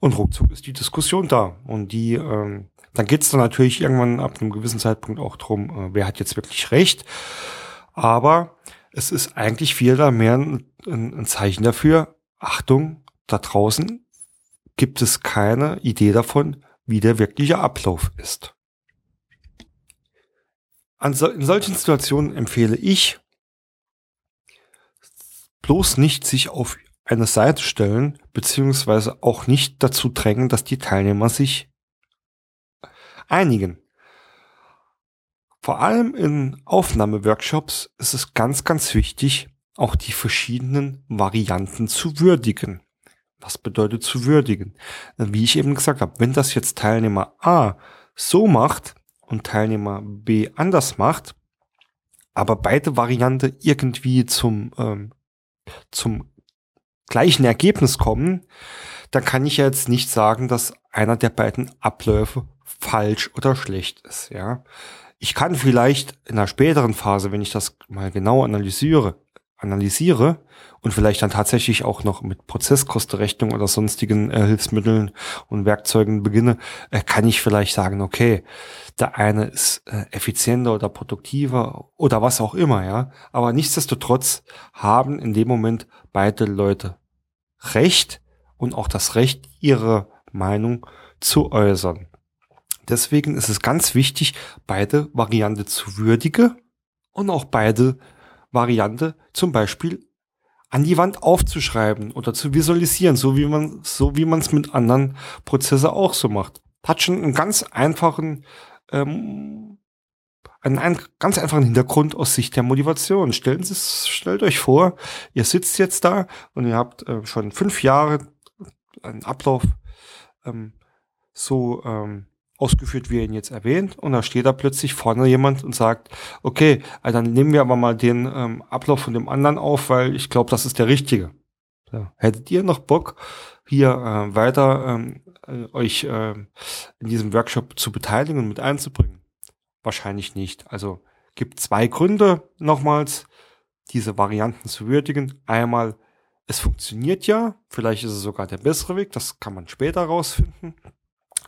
Und ruckzuck ist die Diskussion da. Und die, ähm, dann geht's dann natürlich irgendwann ab einem gewissen Zeitpunkt auch drum, äh, wer hat jetzt wirklich recht. Aber es ist eigentlich viel da mehr ein, ein Zeichen dafür, Achtung, da draußen gibt es keine Idee davon, wie der wirkliche Ablauf ist. In solchen Situationen empfehle ich, bloß nicht sich auf eine Seite stellen, beziehungsweise auch nicht dazu drängen, dass die Teilnehmer sich einigen. Vor allem in Aufnahmeworkshops ist es ganz, ganz wichtig, auch die verschiedenen Varianten zu würdigen. Was bedeutet zu würdigen? Wie ich eben gesagt habe, wenn das jetzt Teilnehmer A so macht und Teilnehmer B anders macht, aber beide Variante irgendwie zum, ähm, zum gleichen Ergebnis kommen, dann kann ich jetzt nicht sagen, dass einer der beiden Abläufe falsch oder schlecht ist, ja. Ich kann vielleicht in einer späteren Phase, wenn ich das mal genau analysiere, analysiere und vielleicht dann tatsächlich auch noch mit Prozesskostenrechnung oder sonstigen äh, Hilfsmitteln und Werkzeugen beginne, äh, kann ich vielleicht sagen, okay, der eine ist äh, effizienter oder produktiver oder was auch immer, ja. Aber nichtsdestotrotz haben in dem Moment beide Leute Recht und auch das Recht, ihre Meinung zu äußern. Deswegen ist es ganz wichtig, beide Variante zu würdigen und auch beide Variante zum Beispiel an die Wand aufzuschreiben oder zu visualisieren, so wie man so wie man es mit anderen Prozesse auch so macht. Hat schon einen ganz einfachen ähm, einen, einen ganz einfachen Hintergrund aus Sicht der Motivation. Stellen Sie stellt euch vor, ihr sitzt jetzt da und ihr habt äh, schon fünf Jahre einen Ablauf ähm, so ähm, ausgeführt, wie er ihn jetzt erwähnt. Und da steht da plötzlich vorne jemand und sagt, okay, also dann nehmen wir aber mal den ähm, Ablauf von dem anderen auf, weil ich glaube, das ist der richtige. So. Hättet ihr noch Bock, hier äh, weiter ähm, äh, euch äh, in diesem Workshop zu beteiligen und mit einzubringen? Wahrscheinlich nicht. Also gibt zwei Gründe nochmals, diese Varianten zu würdigen. Einmal, es funktioniert ja, vielleicht ist es sogar der bessere Weg, das kann man später rausfinden.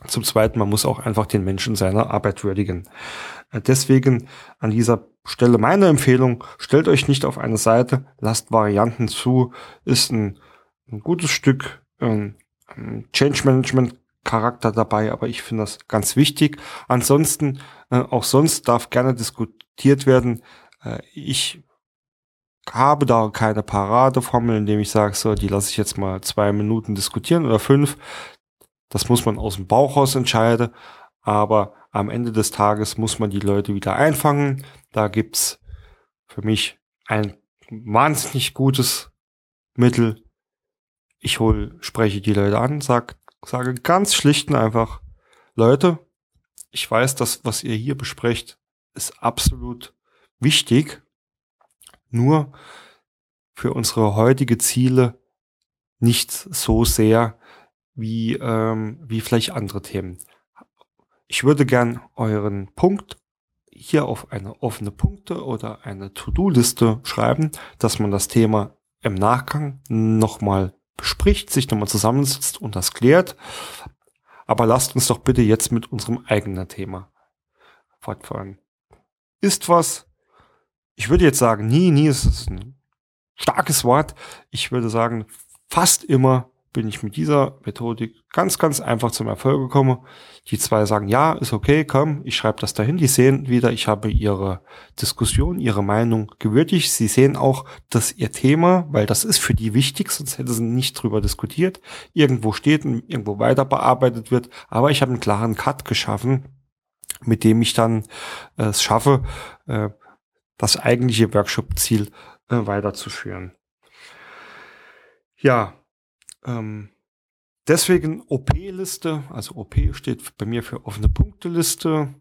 Zum Zweiten, man muss auch einfach den Menschen seiner Arbeit würdigen. Äh, deswegen an dieser Stelle meine Empfehlung, stellt euch nicht auf eine Seite, lasst Varianten zu, ist ein, ein gutes Stück ähm, Change Management Charakter dabei, aber ich finde das ganz wichtig. Ansonsten, äh, auch sonst darf gerne diskutiert werden. Äh, ich habe da keine Paradeformel, indem ich sage, so, die lasse ich jetzt mal zwei Minuten diskutieren oder fünf Das muss man aus dem Bauch raus entscheiden. Aber am Ende des Tages muss man die Leute wieder einfangen. Da gibt's für mich ein wahnsinnig gutes Mittel. Ich hol, spreche die Leute an, sag, sage ganz schlicht und einfach, Leute, ich weiß, dass was ihr hier besprecht, ist absolut wichtig. Nur für unsere heutige Ziele nicht so sehr wie, ähm, wie vielleicht andere Themen. Ich würde gern euren Punkt hier auf eine offene Punkte oder eine To-Do-Liste schreiben, dass man das Thema im Nachgang nochmal bespricht, sich nochmal zusammensitzt und das klärt. Aber lasst uns doch bitte jetzt mit unserem eigenen Thema fortfahren. Ist was, ich würde jetzt sagen, nie, nie ist ein starkes Wort. Ich würde sagen, fast immer bin ich mit dieser Methodik ganz, ganz einfach zum Erfolg gekommen. Die zwei sagen, ja, ist okay, komm, ich schreibe das dahin. Die sehen wieder, ich habe ihre Diskussion, ihre Meinung gewürdigt. Sie sehen auch, dass ihr Thema, weil das ist für die wichtig, sonst hätte sie nicht drüber diskutiert, irgendwo steht und irgendwo weiter bearbeitet wird. Aber ich habe einen klaren Cut geschaffen, mit dem ich dann äh, es schaffe, äh, das eigentliche Workshop-Ziel äh, weiterzuführen. Ja, ähm, deswegen OP-Liste, also OP steht bei mir für offene Punkteliste,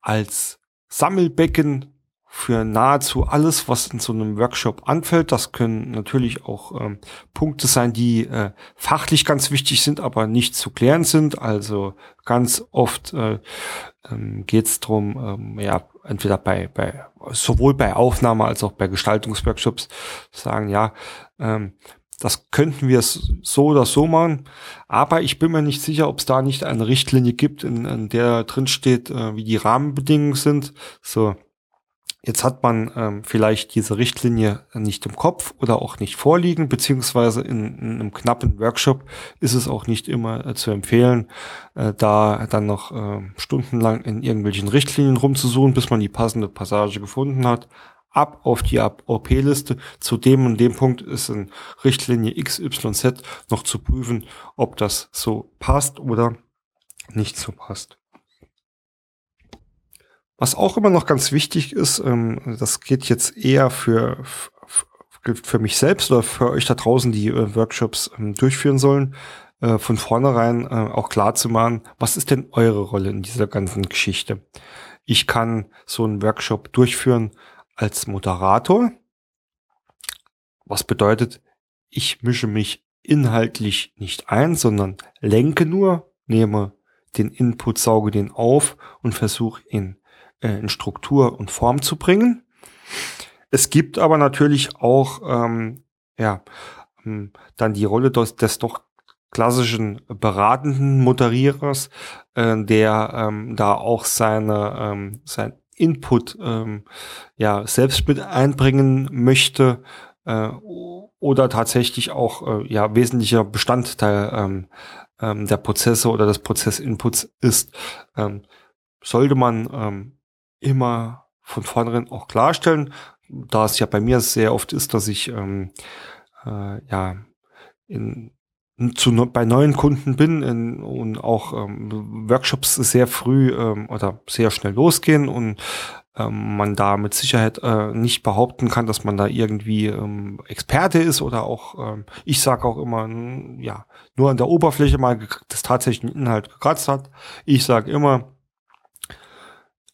als Sammelbecken für nahezu alles, was in so einem Workshop anfällt. Das können natürlich auch ähm, Punkte sein, die äh, fachlich ganz wichtig sind, aber nicht zu klären sind. Also ganz oft äh, ähm, geht es darum, ähm, ja, entweder bei, bei sowohl bei Aufnahme als auch bei Gestaltungsworkshops sagen, ja, ähm, das könnten wir so oder so machen, aber ich bin mir nicht sicher, ob es da nicht eine Richtlinie gibt, in, in der drin steht, äh, wie die Rahmenbedingungen sind. So, jetzt hat man ähm, vielleicht diese Richtlinie nicht im Kopf oder auch nicht vorliegen, beziehungsweise in, in einem knappen Workshop ist es auch nicht immer äh, zu empfehlen, äh, da dann noch äh, stundenlang in irgendwelchen Richtlinien rumzusuchen, bis man die passende Passage gefunden hat ab auf die OP-Liste. Zu dem und dem Punkt ist in Richtlinie XYZ noch zu prüfen, ob das so passt oder nicht so passt. Was auch immer noch ganz wichtig ist, ähm, das geht jetzt eher für, für mich selbst oder für euch da draußen, die äh, Workshops ähm, durchführen sollen, äh, von vornherein äh, auch klar zu machen, was ist denn eure Rolle in dieser ganzen Geschichte? Ich kann so einen Workshop durchführen, als Moderator. Was bedeutet, ich mische mich inhaltlich nicht ein, sondern lenke nur, nehme den Input, sauge den auf und versuche ihn äh, in Struktur und Form zu bringen. Es gibt aber natürlich auch ähm, ja ähm, dann die Rolle des, des doch klassischen beratenden Moderierers, äh, der ähm, da auch seine ähm, sein Input ähm, ja selbst mit einbringen möchte äh, oder tatsächlich auch äh, ja wesentlicher Bestandteil ähm, ähm, der Prozesse oder des Prozessinputs ist, ähm, sollte man ähm, immer von vornherein auch klarstellen, da es ja bei mir sehr oft ist, dass ich ähm, äh, ja in zu, bei neuen Kunden bin in, und auch ähm, Workshops sehr früh ähm, oder sehr schnell losgehen und ähm, man da mit Sicherheit äh, nicht behaupten kann, dass man da irgendwie ähm, Experte ist oder auch, ähm, ich sage auch immer, ja, nur an der Oberfläche mal des tatsächlichen Inhalt gekratzt hat. Ich sage immer,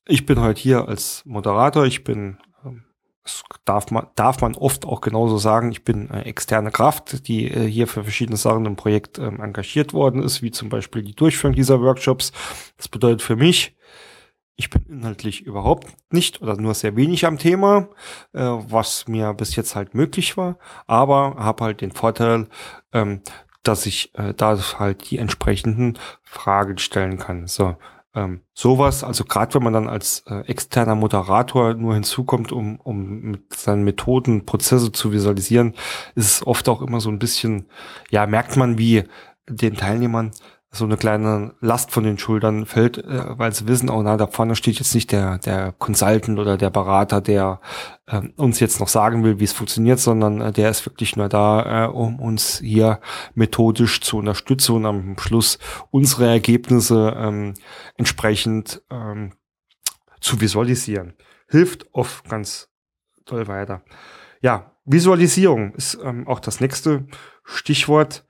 ich bin heute hier als Moderator, ich bin das darf man, darf man oft auch genauso sagen, ich bin eine externe Kraft, die äh, hier für verschiedene Sachen im Projekt ähm, engagiert worden ist, wie zum Beispiel die Durchführung dieser Workshops. Das bedeutet für mich, ich bin inhaltlich überhaupt nicht oder nur sehr wenig am Thema, äh, was mir bis jetzt halt möglich war, aber habe halt den Vorteil, ähm, dass ich äh, da halt die entsprechenden Fragen stellen kann. So, ähm, sowas, also gerade wenn man dann als äh, externer Moderator nur hinzukommt, um, um mit seinen Methoden Prozesse zu visualisieren, ist es oft auch immer so ein bisschen, ja, merkt man, wie den Teilnehmern so eine kleine Last von den Schultern fällt, äh, weil sie wissen, oh na, da vorne steht jetzt nicht der, der Consultant oder der Berater, der äh, uns jetzt noch sagen will, wie es funktioniert, sondern äh, der ist wirklich nur da, äh, um uns hier methodisch zu unterstützen und am Schluss unsere Ergebnisse ähm, entsprechend ähm, zu visualisieren. Hilft oft ganz toll weiter. Ja, Visualisierung ist ähm, auch das nächste Stichwort.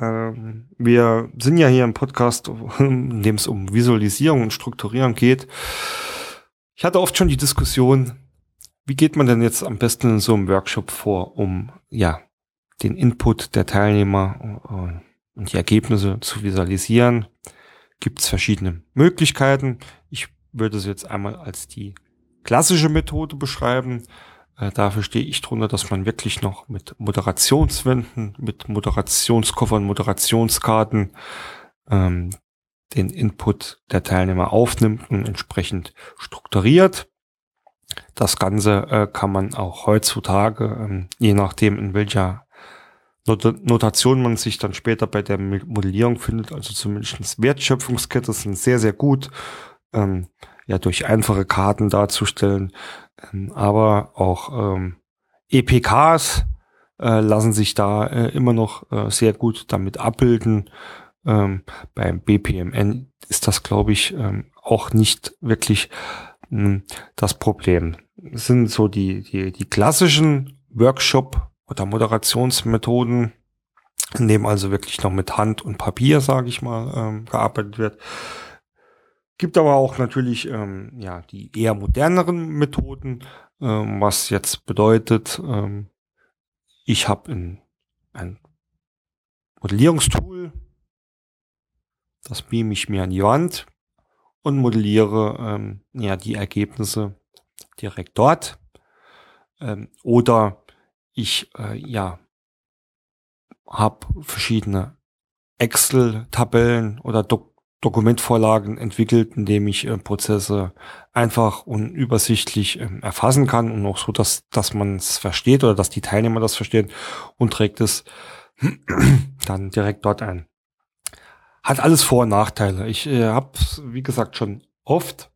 Ähm, wir sind ja hier im Podcast, in dem es um Visualisierung und Strukturieren geht. Ich hatte oft schon die Diskussion, wie geht man denn jetzt am besten in so einem Workshop vor, um ja den Input der Teilnehmer äh, und die Ergebnisse zu visualisieren? Gibt es verschiedene Möglichkeiten. Ich würde es jetzt einmal als die klassische Methode beschreiben. Äh, dafür stehe ich drunter, dass man wirklich noch mit Moderationswänden, mit Moderationskoffern, Moderationskarten ähm, den Input der Teilnehmer aufnimmt und entsprechend strukturiert. Das Ganze äh, kann man auch heutzutage, ähm, je nachdem in welcher Not Notation man sich dann später bei der Modellierung findet, also zumindest Wertschöpfungskette sind sehr, sehr gut, ähm, ja durch einfache Karten darzustellen. Ähm, aber auch ähm, EPKs äh, lassen sich da äh, immer noch äh, sehr gut damit abbilden. Ähm, beim BPMN ist das, glaube ich, ähm, auch nicht wirklich mh, hm, das Problem. Das sind so die, die, die klassischen Workshop- oder Moderationsmethoden, in dem also wirklich noch mit Hand und Papier, sage ich mal, ähm, gearbeitet wird. Gibt aber auch natürlich ähm, ja die eher moderneren Methoden, ähm, was jetzt bedeutet, ähm, ich habe ein, Modellierungstool, das beame ich mir an die Wand und modelliere ähm, ja die Ergebnisse direkt dort. Ähm, oder ich äh, ja habe verschiedene Excel-Tabellen oder Dok Dokumentvorlagen entwickelt, indem ich äh, Prozesse einfach und übersichtlich äh, erfassen kann und auch so, dass, dass man es versteht oder dass die Teilnehmer das verstehen und trägt es dann direkt dort ein. Hat alles Vor- und Nachteile. Ich äh, habe, wie gesagt, schon oft,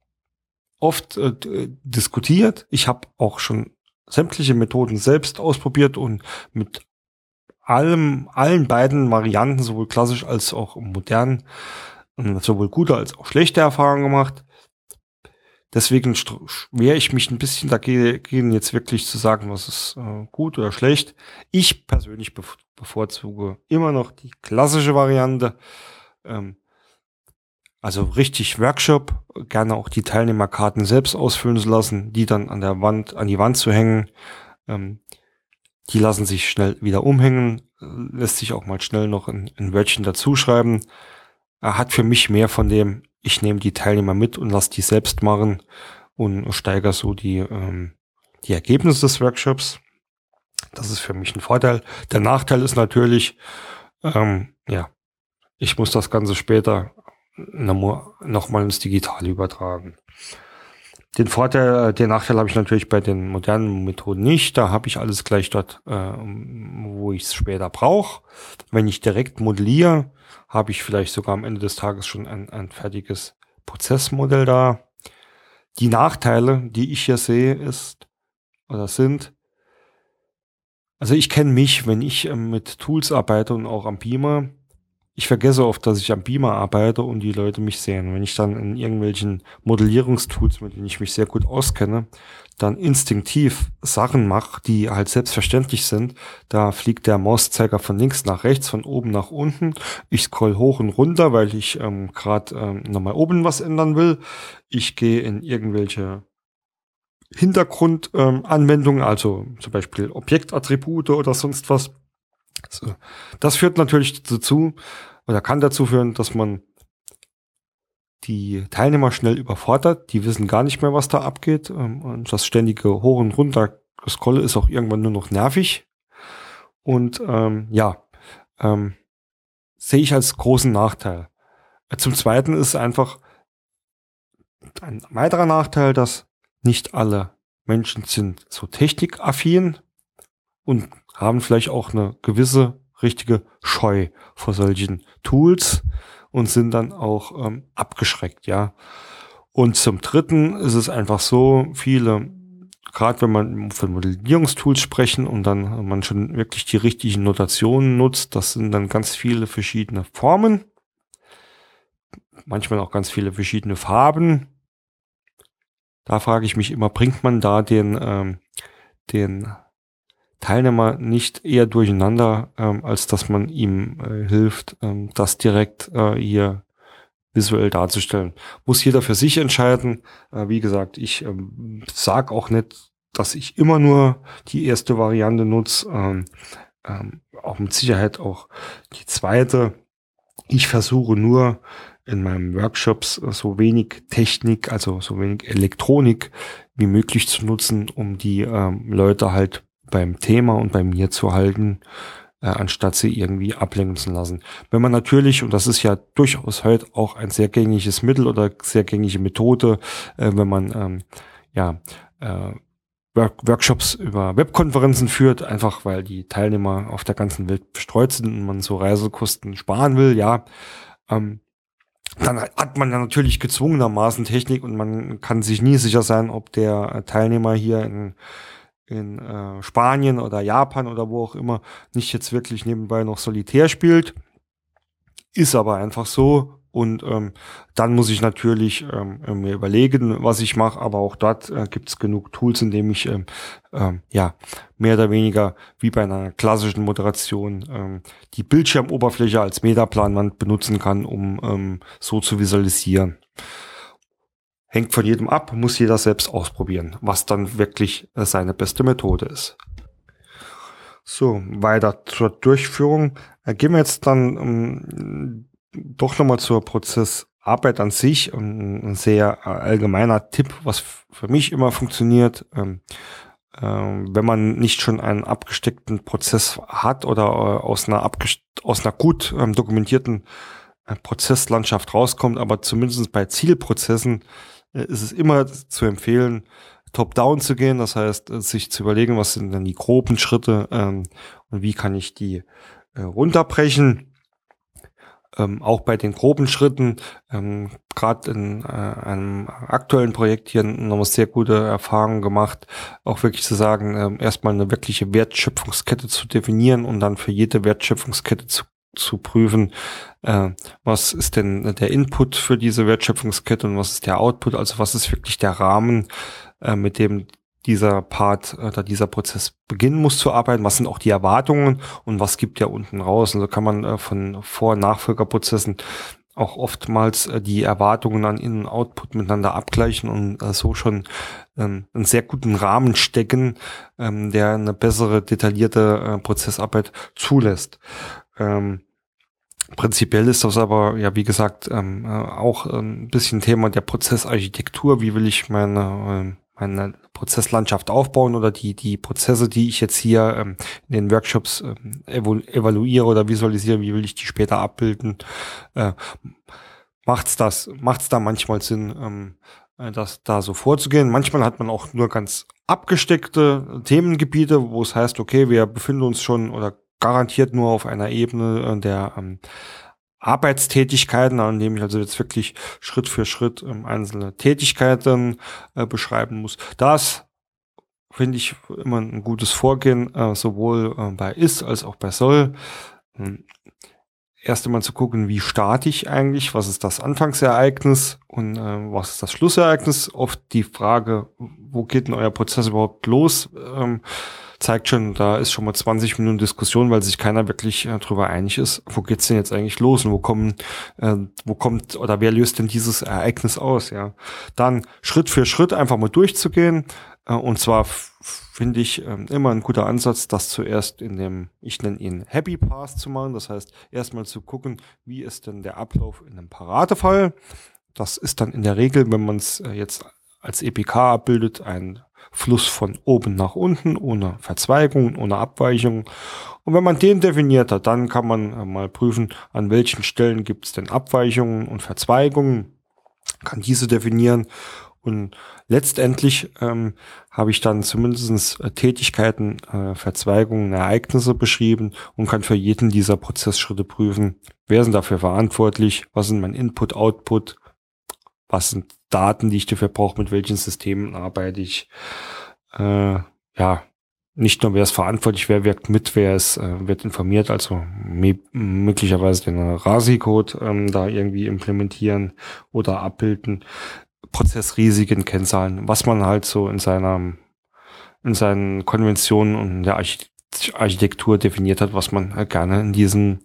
oft äh, diskutiert. Ich habe auch schon sämtliche Methoden selbst ausprobiert und mit allem, allen beiden Varianten, sowohl klassisch als auch modern, sowohl gute als auch schlechte Erfahrungen gemacht. Deswegen schwer ich mich ein bisschen dagegen, jetzt wirklich zu sagen, was ist äh, gut oder schlecht. Ich persönlich bevorzuge immer noch die klassische Variante. Ähm, also richtig Workshop, gerne auch die Teilnehmerkarten selbst ausfüllen zu lassen, die dann an der Wand, an die Wand zu hängen. Ähm, die lassen sich schnell wieder umhängen, lässt sich auch mal schnell noch ein, ein Wörtchen dazuschreiben hat für mich mehr von dem, ich nehme die Teilnehmer mit und lasse die selbst machen und steigere so die, ähm, die Ergebnisse des Workshops. Das ist für mich ein Vorteil. Der Nachteil ist natürlich, ähm, ja, ich muss das Ganze später nochmal ins Digitale übertragen. Den Vorteil, äh, den Nachteil habe ich natürlich bei den modernen Methoden nicht. Da habe ich alles gleich dort, äh, wo ich es später brauche. Wenn ich direkt modelliere, habe ich vielleicht sogar am Ende des Tages schon ein, ein fertiges Prozessmodell da. Die Nachteile, die ich hier sehe, ist oder sind, also ich kenne mich, wenn ich ähm, mit Tools arbeite und auch am Beamer, ich vergesse oft, dass ich am Beamer arbeite und die Leute mich sehen. Wenn ich dann in irgendwelchen Modellierungstools, mit denen ich mich sehr gut auskenne, dann instinktiv Sachen mache, die halt selbstverständlich sind, da fliegt der Mauszeiger von links nach rechts, von oben nach unten. Ich scroll hoch und runter, weil ich ähm, gerade ähm, nochmal oben was ändern will. Ich gehe in irgendwelche Hintergrundanwendungen, ähm, also zum Beispiel Objektattribute oder sonst was so. Das führt natürlich dazu oder kann dazu führen, dass man die Teilnehmer schnell überfordert. Die wissen gar nicht mehr, was da abgeht. Ähm, und das ständige Hoch und Runter Scrolle ist auch irgendwann nur noch nervig. Und ähm, ja, ähm, sehe ich als großen Nachteil. Zum Zweiten ist einfach ein weiterer Nachteil, dass nicht alle Menschen sind so technikaffin und haben vielleicht auch eine gewisse richtige Scheu vor solchen Tools und sind dann auch ähm, abgeschreckt, ja. Und zum Dritten ist es einfach so, viele, gerade wenn man von Modellierungstools sprechen und dann man schon wirklich die richtigen Notationen nutzt, das sind dann ganz viele verschiedene Formen, manchmal auch ganz viele verschiedene Farben. Da frage ich mich immer, bringt man da den, ähm, den Teilnehmer nicht eher durcheinander, ähm, als dass man ihm äh, hilft, ähm, das direkt äh, hier visuell darzustellen. Muss jeder für sich entscheiden. Äh, wie gesagt, ich ähm, sag auch nicht, dass ich immer nur die erste Variante nutze. Ähm, ähm, auch mit Sicherheit auch die zweite. Ich versuche nur in meinen Workshops so wenig Technik, also so wenig Elektronik wie möglich zu nutzen, um die ähm, Leute halt beim Thema und bei mir zu halten, äh, anstatt sie irgendwie ablenken zu lassen. Wenn man natürlich, und das ist ja durchaus heute auch ein sehr gängiges Mittel oder sehr gängige Methode, äh, wenn man ähm, ja äh, Work Workshops über Webkonferenzen führt, einfach weil die Teilnehmer auf der ganzen Welt bestreut sind und man so Reisekosten sparen will, ja, ähm, dann hat man ja natürlich gezwungenermaßen Technik und man kann sich nie sicher sein, ob der Teilnehmer hier in, in äh, Spanien oder Japan oder wo auch immer nicht jetzt wirklich nebenbei noch Solitär spielt. Ist aber einfach so und ähm, dann muss ich natürlich ähm, mir überlegen, was ich mache, aber auch dort äh, gibt es genug Tools, in denen ich ähm, ähm, ja mehr oder weniger wie bei einer klassischen Moderation ähm, die Bildschirmoberfläche als Metaplanwand benutzen kann, um ähm, so zu visualisieren. Hängt von jedem ab, muss jeder selbst ausprobieren, was dann wirklich äh, seine beste Methode ist. So, weiter zur Durchführung. Äh, gehen wir jetzt dann ähm, doch nochmal zur Prozessarbeit an sich. Ein sehr äh, allgemeiner Tipp, was für mich immer funktioniert. Ähm, ähm, wenn man nicht schon einen abgesteckten Prozess hat oder aus einer, aus einer gut ähm, dokumentierten Prozesslandschaft rauskommt, aber zumindest bei Zielprozessen ist es immer zu empfehlen, top-down zu gehen. Das heißt, äh, sich zu überlegen, was sind denn die groben Schritte ähm, und wie kann ich die äh, runterbrechen ähm, auch bei den groben Schritten, ähm, gerade in äh, einem aktuellen Projekt hier nochmal sehr gute Erfahrungen gemacht, auch wirklich zu sagen, ähm, erstmal eine wirkliche Wertschöpfungskette zu definieren und dann für jede Wertschöpfungskette zu zu prüfen, äh, was ist denn der Input für diese Wertschöpfungskette und was ist der Output, also was ist wirklich der Rahmen, äh, mit dem dieser Part oder dieser Prozess beginnen muss zu arbeiten, was sind auch die Erwartungen und was gibt ja unten raus. Und so kann man äh, von Vor- und Nachfolgerprozessen auch oftmals äh, die Erwartungen an In- und Output miteinander abgleichen und äh, so schon ähm, einen sehr guten Rahmen stecken, ähm, der eine bessere, detaillierte Prozessarbeit zulässt. Ähm, Prinzipiell ist das aber, ja, wie gesagt, auch ein bisschen Thema der Prozessarchitektur. Wie will ich meine, meine Prozesslandschaft aufbauen oder die, die Prozesse, die ich jetzt hier ähm, in den Workshops ähm, evaluiere oder visualisiere, wie will ich die später abbilden? Äh, macht's das, macht's da manchmal Sinn, ähm, äh, das da so vorzugehen? Manchmal hat man auch nur ganz abgesteckte Themengebiete, wo es heißt, okay, wir befinden uns schon oder garantiert nur auf einer Ebene äh, der ähm, Arbeitstätigkeiten, an dem ich also jetzt wirklich Schritt für Schritt ähm, einzelne Tätigkeiten äh, beschreiben muss. Das finde ich immer ein gutes Vorgehen, äh, sowohl äh, bei ist als auch bei soll. Ähm, erst einmal zu gucken, wie starte ich eigentlich, was ist das Anfangsereignis und äh, was ist das Schlussereignis. Oft die Frage, wo geht denn euer Prozess überhaupt los? Ähm, zeigt schon, da ist schon mal 20 Minuten Diskussion, weil sich keiner wirklich äh, darüber einig ist, wo geht's denn jetzt eigentlich los und wo kommen, äh, wo kommt oder wer löst denn dieses Ereignis aus, ja. Dann Schritt für Schritt einfach mal durchzugehen äh, und zwar finde ich äh, immer ein guter Ansatz, das zuerst in dem, ich nenne ihn Happy Path zu machen, das heißt erstmal zu gucken, wie ist denn der Ablauf in einem Paradefall. Das ist dann in der Regel, wenn man es äh, jetzt als EPK abbildet, ein Fluss von oben nach unten, ohne Verzweigung, ohne Abweichung. Und wenn man den definiert hat, dann kann man äh, mal prüfen, an welchen Stellen gibt es denn Abweichungen und Verzweigungen, kann diese definieren Und letztendlich ähm, habe ich dann zumindest äh, Tätigkeiten, äh, Verzweigungen, Ereignisse beschrieben und kann für jeden dieser Prozessschritte prüfen, wer sind dafür verantwortlich, was sind mein Input, Output, was sind Daten, die ich dafür brauche, mit welchen Systemen arbeite ich. Äh, ja, nicht nur wer ist verantwortlich, wer wirkt mit, wer ist, äh, wird informiert, also möglicherweise den RASI-Code ähm, da irgendwie implementieren oder abbilden, Prozessrisiken kennzahlen, was man halt so in seiner in seinen Konventionen und der Architektur definiert hat, was man halt gerne in diesen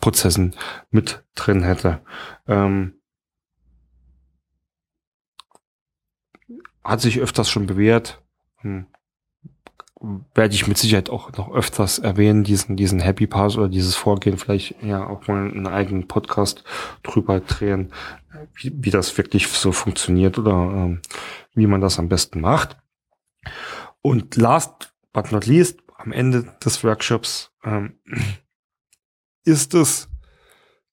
Prozessen mit drin hätte. Ähm, hat sich öfters schon bewährt. Hm werde ich mit Sicherheit auch noch öfters erwähnen, diesen, diesen Happy Pass oder dieses Vorgehen, vielleicht ja auch mal einen eigenen Podcast drüber drehen, wie, wie das wirklich so funktioniert oder ähm, wie man das am besten macht. Und last but not least, am Ende des Workshops ähm, ist es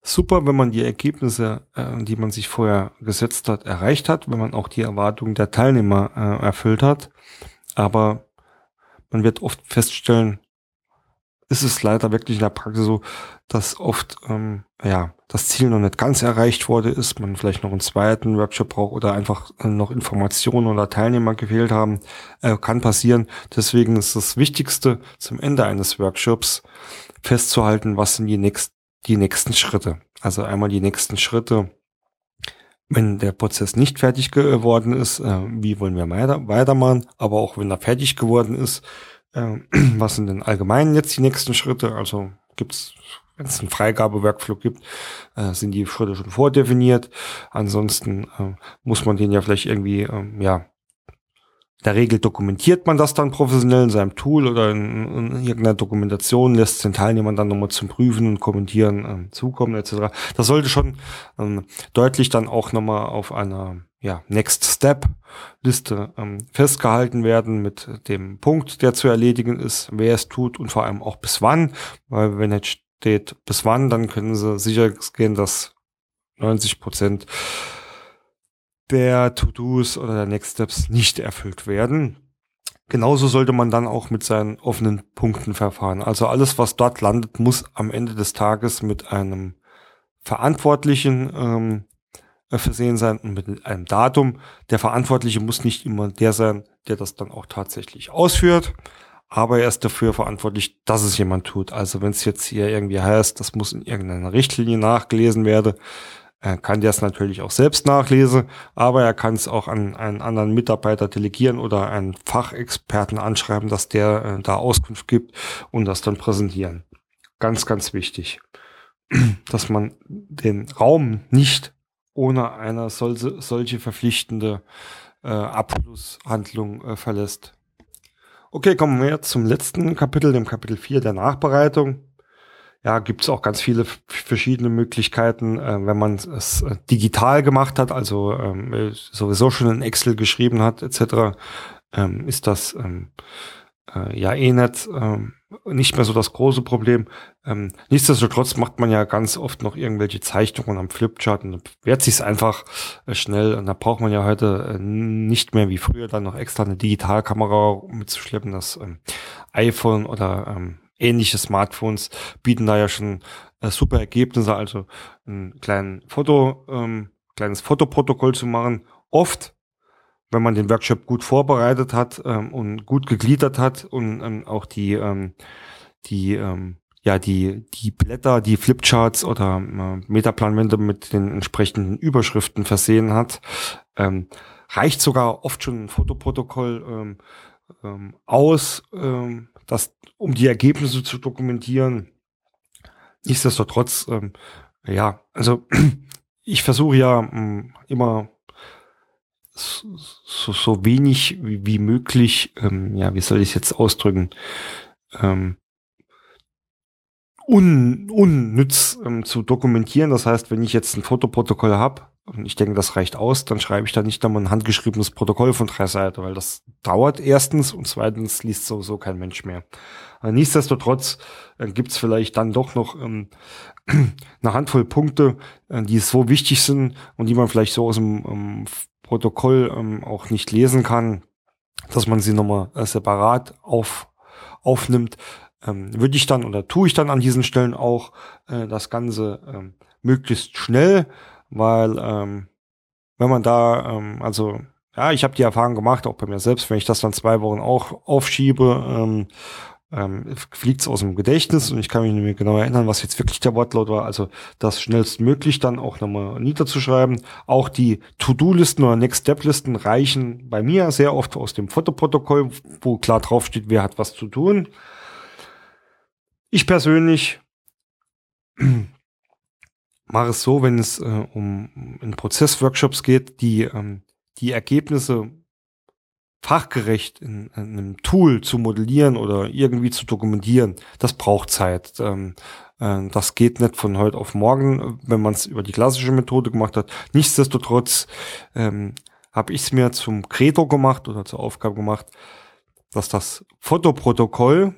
super, wenn man die Ergebnisse, äh, die man sich vorher gesetzt hat, erreicht hat, wenn man auch die Erwartungen der Teilnehmer äh, erfüllt hat. Aber man wird oft feststellen, ist es leider wirklich in der Praxis so, dass oft ähm, ja das Ziel noch nicht ganz erreicht wurde ist, man vielleicht noch einen zweiten Workshop braucht oder einfach äh, noch Informationen oder Teilnehmer gefehlt haben, äh, kann passieren. Deswegen ist das Wichtigste zum Ende eines Workshops festzuhalten, was sind die, nächst, die nächsten Schritte. Also einmal die nächsten Schritte, wenn der Prozess nicht fertig geworden ist, äh, wie wollen wir weiter, weitermachen, aber auch wenn er fertig geworden ist, äh, was sind denn allgemein jetzt die nächsten Schritte? Also gibt's, wenn es einen Freigabe-Workflow gibt, äh, sind die Schritte schon vordefiniert. Ansonsten äh, muss man den ja vielleicht irgendwie, ähm, ja, der Regel dokumentiert man das dann professionell in seinem Tool oder in, in irgendeiner Dokumentation, lässt den Teilnehmern dann nochmal zum Prüfen und Kommentieren ähm, zukommen etc. Das sollte schon ähm, deutlich dann auch nochmal auf einer ja, Next Step Liste ähm, festgehalten werden mit dem Punkt, der zu erledigen ist, wer es tut und vor allem auch bis wann, weil wenn jetzt steht bis wann, dann können sie sicher gehen, dass 90 Prozent der To-Dos oder der Next Steps nicht erfüllt werden. Genauso sollte man dann auch mit seinen offenen Punkten verfahren. Also alles, was dort landet, muss am Ende des Tages mit einem Verantwortlichen ähm, versehen sein und mit einem Datum. Der Verantwortliche muss nicht immer der sein, der das dann auch tatsächlich ausführt, aber er ist dafür verantwortlich, dass es jemand tut. Also wenn es jetzt hier irgendwie heißt, das muss in irgendeiner Richtlinie nachgelesen werden, er kann das natürlich auch selbst nachlesen, aber er kann es auch an einen anderen Mitarbeiter delegieren oder einen Fachexperten anschreiben, dass der äh, da Auskunft gibt und das dann präsentieren. Ganz, ganz wichtig, dass man den Raum nicht ohne eine solche, solche verpflichtende äh, Abschlusshandlung äh, verlässt. Okay, kommen wir jetzt zum letzten Kapitel, dem Kapitel 4 der Nachbereitung ja, gibt es auch ganz viele verschiedene Möglichkeiten, äh, wenn man es äh, digital gemacht hat, also ähm, äh, sowieso schon in Excel geschrieben hat, etc., ähm, ist das ähm, äh, ja eh nicht, ähm, nicht mehr so das große Problem. Ähm, nichtsdestotrotz macht man ja ganz oft noch irgendwelche Zeichnungen am Flipchart und wehrt sich einfach äh, schnell. Und da braucht man ja heute nicht mehr wie früher dann noch extra eine Digitalkamera mitzuschleppen. Das ähm, iPhone oder ähnliche Smartphones bieten da ja schon äh, super Ergebnisse, also ein kleines Foto, ähm, kleines Fotoprotokoll zu machen. Oft, wenn man den Workshop gut vorbereitet hat ähm, und gut gegliedert hat und ähm, auch die ähm, die ähm, ja die die Blätter, die Flipcharts oder äh, Metaplanwände mit den entsprechenden Überschriften versehen hat, ähm, reicht sogar oft schon ein Fotoprotokoll ähm, ähm, aus, ähm, das, um die Ergebnisse zu dokumentieren. Nichtsdestotrotz, ähm, ja, also ich versuche ja ähm, immer so, so wenig wie, wie möglich, ähm, ja, wie soll ich es jetzt ausdrücken, ähm, un, unnütz ähm, zu dokumentieren. Das heißt, wenn ich jetzt ein Fotoprotokoll habe, und ich denke, das reicht aus, dann schreibe ich da nicht einmal ein handgeschriebenes Protokoll von drei Seiten, weil das dauert erstens und zweitens liest sowieso kein Mensch mehr. Nichtsdestotrotz äh, gibt es vielleicht dann doch noch ähm, eine Handvoll Punkte, äh, die so wichtig sind und die man vielleicht so aus dem ähm, Protokoll ähm, auch nicht lesen kann, dass man sie nochmal äh, separat auf, aufnimmt, ähm, würde ich dann oder tue ich dann an diesen Stellen auch äh, das Ganze ähm, möglichst schnell, weil ähm, wenn man da, ähm, also ja, ich habe die Erfahrung gemacht, auch bei mir selbst, wenn ich das dann zwei Wochen auch aufschiebe, ähm, ähm, fliegt es aus dem Gedächtnis und ich kann mich nicht mehr genau erinnern, was jetzt wirklich der Wortlaut war. Also das schnellstmöglich dann auch nochmal niederzuschreiben. Auch die To-Do-Listen oder Next-Step-Listen reichen bei mir sehr oft aus dem Fotoprotokoll, wo klar draufsteht, wer hat was zu tun. Ich persönlich mache es so, wenn es äh, um in Prozessworkshops geht, die ähm, die Ergebnisse fachgerecht in, in, einem Tool zu modellieren oder irgendwie zu dokumentieren, das braucht Zeit. Ähm, äh, das geht nicht von heute auf morgen, wenn man es über die klassische Methode gemacht hat. Nichtsdestotrotz ähm, habe ich es mir zum Credo gemacht oder zur Aufgabe gemacht, dass das Fotoprotokoll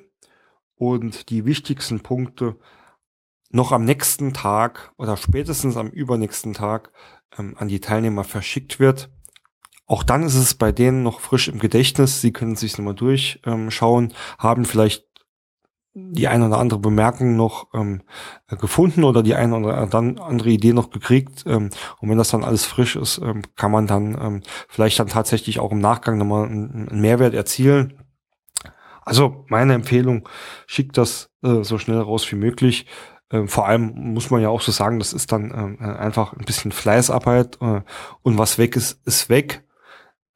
und die wichtigsten Punkte noch am nächsten Tag oder spätestens am übernächsten Tag ähm, an die Teilnehmer verschickt wird auch dann ist es bei denen noch frisch im Gedächtnis. Sie können sich nochmal durchschauen, haben vielleicht die eine oder andere Bemerkung noch ähm, gefunden oder die eine oder andere Idee noch gekriegt. Ähm, und wenn das dann alles frisch ist, ähm, kann man dann ähm, vielleicht dann tatsächlich auch im Nachgang nochmal einen, einen Mehrwert erzielen. Also meine Empfehlung, schickt das äh, so schnell raus wie möglich. Ähm, vor allem muss man ja auch so sagen, das ist dann ähm, einfach ein bisschen Fleißarbeit äh, und was weg ist, ist weg.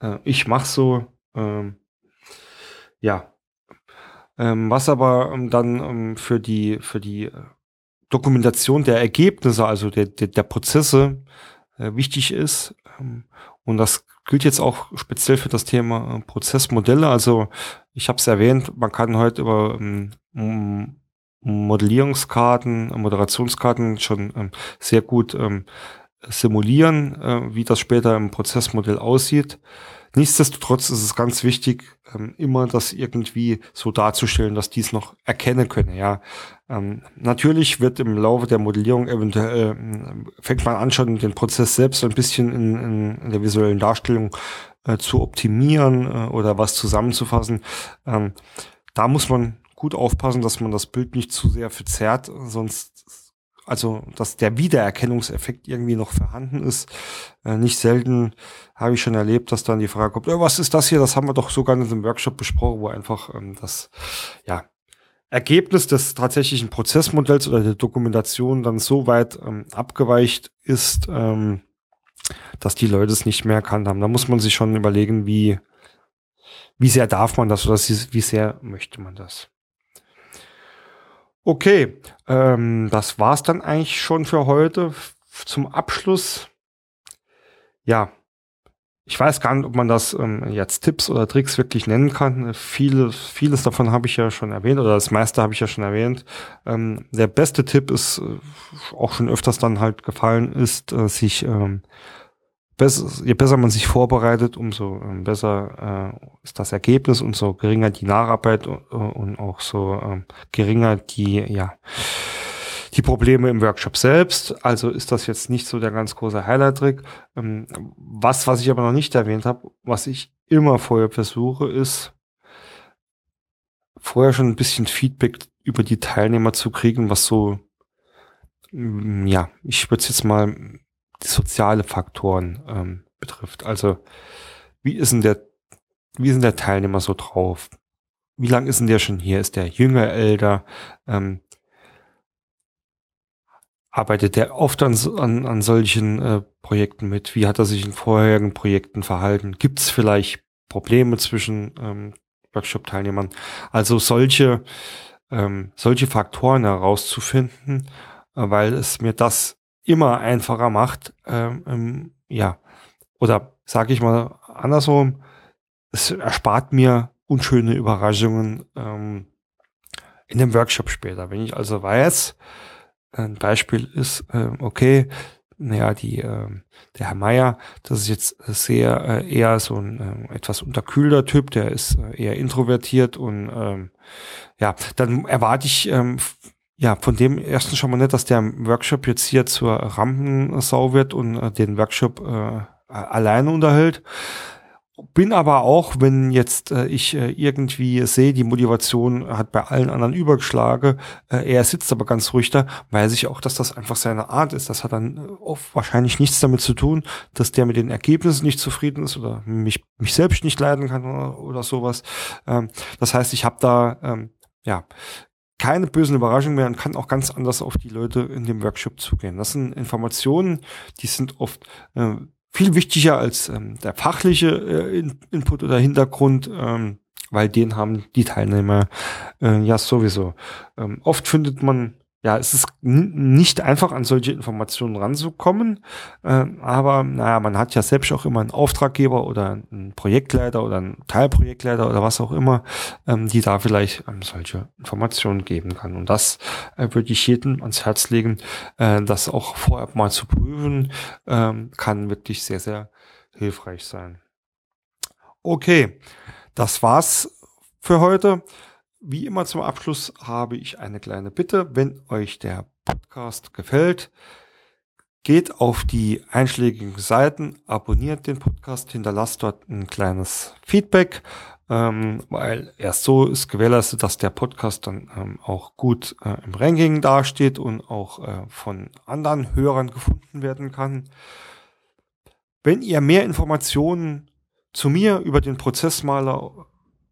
Äh, ich mache so, ähm, ja. Was aber dann für die für die äh, Dokumentation der Ergebnisse, also der, der, der Prozesse, äh, wichtig ist. Und das gilt jetzt auch speziell für das Thema äh, Prozessmodelle. Also ich habe es erwähnt, man kann heute über ähm, Modellierungskarten, Moderationskarten schon ähm, sehr gut ähm, simulieren, äh, wie das später im Prozessmodell aussieht. Nichtsdestotrotz ist es ganz wichtig, ähm, immer das irgendwie so darzustellen, dass die es noch erkennen können. Ja, ähm, natürlich wird im Laufe der Modellierung eventuell äh, fängt man an schon den Prozess selbst ein bisschen in, in, der visuellen Darstellung äh, zu optimieren äh, oder was zusammenzufassen. Ähm, da muss man gut aufpassen, dass man das Bild nicht zu sehr verzerrt, sonst also dass der Wiedererkennungseffekt irgendwie noch vorhanden ist. Äh, nicht selten habe ich schon erlebt, dass dann die Frage kommt, äh, was ist das hier? Das haben wir doch sogar in einem Workshop besprochen, wo einfach ähm, das ja, Ergebnis des tatsächlichen Prozessmodells oder der Dokumentation dann so weit ähm, abgeweicht ist, ähm, dass die Leute es nicht mehr erkannt haben. Da muss man sich schon überlegen, wie, wie sehr darf man das oder wie sehr möchte man das. Okay, ähm, das war's dann eigentlich schon für heute. Zum Abschluss, ja, ich weiß gar nicht, ob man das ähm, jetzt Tipps oder Tricks wirklich nennen kann. Vieles, vieles davon habe ich ja schon erwähnt oder das meiste habe ich ja schon erwähnt. Ähm, der beste Tipp ist äh, auch schon öfters dann halt gefallen, ist, äh, sich ähm, besser, je besser man sich vorbereitet, umso ähm, besser äh, ist das Ergebnis und so geringer die Nacharbeit und, und auch so ähm, geringer die, ja, die Probleme im Workshop selbst. Also ist das jetzt nicht so der ganz große Highlight-Trick. Ähm, was, was ich aber noch nicht erwähnt habe, was ich immer vorher versuche, ist vorher schon ein bisschen Feedback über die Teilnehmer zu kriegen, was so, ja, ich würde es jetzt mal soziale Faktoren ähm, betrifft. Also wie ist denn der, wie ist denn der Teilnehmer so drauf? Wie lang ist denn der schon hier? Ist der jünger, älter? Ähm, arbeitet der oft an, an, an solchen äh, Projekten mit? Wie hat er sich in vorherigen Projekten verhalten? Gibt es vielleicht Probleme zwischen ähm, Workshop-Teilnehmern? Also solche, ähm, solche Faktoren herauszufinden, äh, weil es mir das immer einfacher macht, ähm, ähm, ja, oder sage ich mal andersrum, es erspart mir unschöne Überraschungen ähm, in dem Workshop später. Wenn ich also weiß, ein Beispiel ist, äh, okay, naja, die, äh, der Herr Meier, das ist jetzt sehr äh, eher so ein äh, etwas unterkühlter Typ, der ist äh, eher introvertiert und ähm, ja, dann erwarte ich ähm, ja, von dem ersten schon mal nicht, dass der Workshop jetzt hier zur Rampensau wird und äh, den Workshop äh, alleine unterhält. Bin aber auch, wenn jetzt äh, ich äh, irgendwie sehe, die Motivation hat bei allen anderen übergeschlagen, äh, er sitzt aber ganz ruhig da, weiß ich auch, dass das einfach seine Art ist. Das hat dann äh, oft wahrscheinlich nichts damit zu tun, dass der mit den Ergebnissen nicht zufrieden ist oder mich, mich selbst nicht leiden kann oder, oder sowas. Ähm, das heißt, ich habe da ähm, ja keine bösen Überraschungen mehr und kann auch ganz anders auf die Leute in dem Workshop zugehen. Das sind Informationen, die sind oft äh, viel wichtiger als ähm, der fachliche äh, Input oder Hintergrund, ähm, weil den haben die Teilnehmer äh, ja sowieso. Ähm, oft findet man ja, es ist nicht einfach, an solche Informationen ranzukommen, äh, aber naja, man hat ja selbst auch immer einen Auftraggeber oder einen Projektleiter oder einen Teilprojektleiter oder was auch immer, ähm, die da vielleicht ähm, solche Informationen geben kann. Und das äh, würde ich jedem ans Herz legen, äh, das auch vorab mal zu prüfen, ähm, kann wirklich sehr, sehr hilfreich sein. Okay, das war's für heute. Wie immer zum Abschluss habe ich eine kleine Bitte. Wenn euch der Podcast gefällt, geht auf die einschlägigen Seiten, abonniert den Podcast, hinterlasst dort ein kleines Feedback, ähm, weil erst so ist gewährleistet, dass der Podcast dann ähm, auch gut äh, im Ranking dasteht und auch äh, von anderen Hörern gefunden werden kann. Wenn ihr mehr Informationen zu mir über den Prozessmaler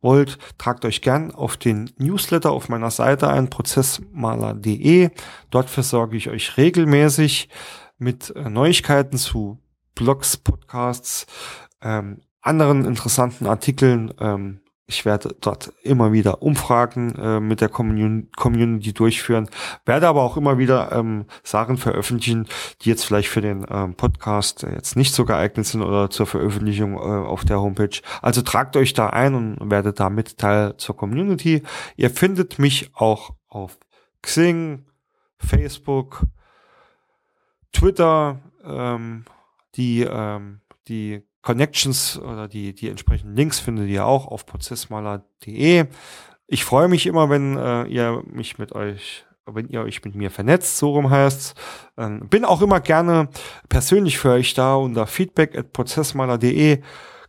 wollt, tragt euch gern auf den Newsletter auf meiner Seite ein, prozessmaler.de. Dort versorge ich euch regelmäßig mit äh, Neuigkeiten zu Blogs, Podcasts, ähm, anderen interessanten Artikeln, ähm, ich werde dort immer wieder Umfragen äh, mit der Commun Community durchführen, werde aber auch immer wieder ähm, Sachen veröffentlichen, die jetzt vielleicht für den ähm, Podcast jetzt nicht so geeignet sind oder zur Veröffentlichung äh, auf der Homepage. Also tragt euch da ein und werdet damit Teil zur Community. Ihr findet mich auch auf Xing, Facebook, Twitter, ähm, die ähm, die Connections oder die, die entsprechenden Links findet ihr auch auf prozessmaler.de. Ich freue mich immer, wenn äh, ihr mich mit euch, wenn ihr euch mit mir vernetzt, so rum heißt. Ähm, bin auch immer gerne persönlich für euch da unter feedback at prozessmaler.de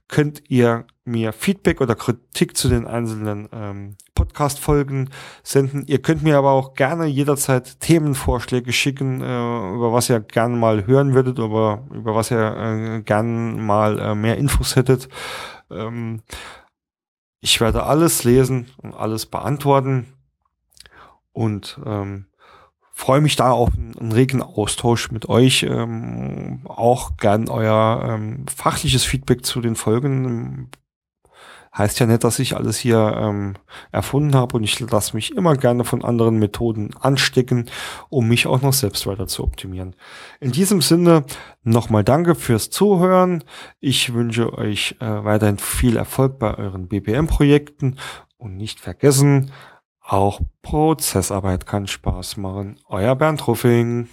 könnt ihr mir Feedback oder Kritik zu den einzelnen ähm, Podcast-Folgen senden. Ihr könnt mir aber auch gerne jederzeit Themenvorschläge schicken, äh, über was ihr gerne mal hören würdet, über, über was ihr äh, gerne mal äh, mehr Infos hättet. Ähm, ich werde alles lesen und alles beantworten. Und ähm, freue mich da auf einen, einen regen Austausch mit euch. Ähm, auch gern euer ähm, fachliches Feedback zu den Folgen. Heißt ja nicht, dass ich alles hier ähm, erfunden habe und ich lasse mich immer gerne von anderen Methoden anstecken, um mich auch noch selbst weiter zu optimieren. In diesem Sinne nochmal danke fürs Zuhören. Ich wünsche euch äh, weiterhin viel Erfolg bei euren BPM-Projekten und nicht vergessen, auch Prozessarbeit kann Spaß machen. Euer Bernd Ruffing.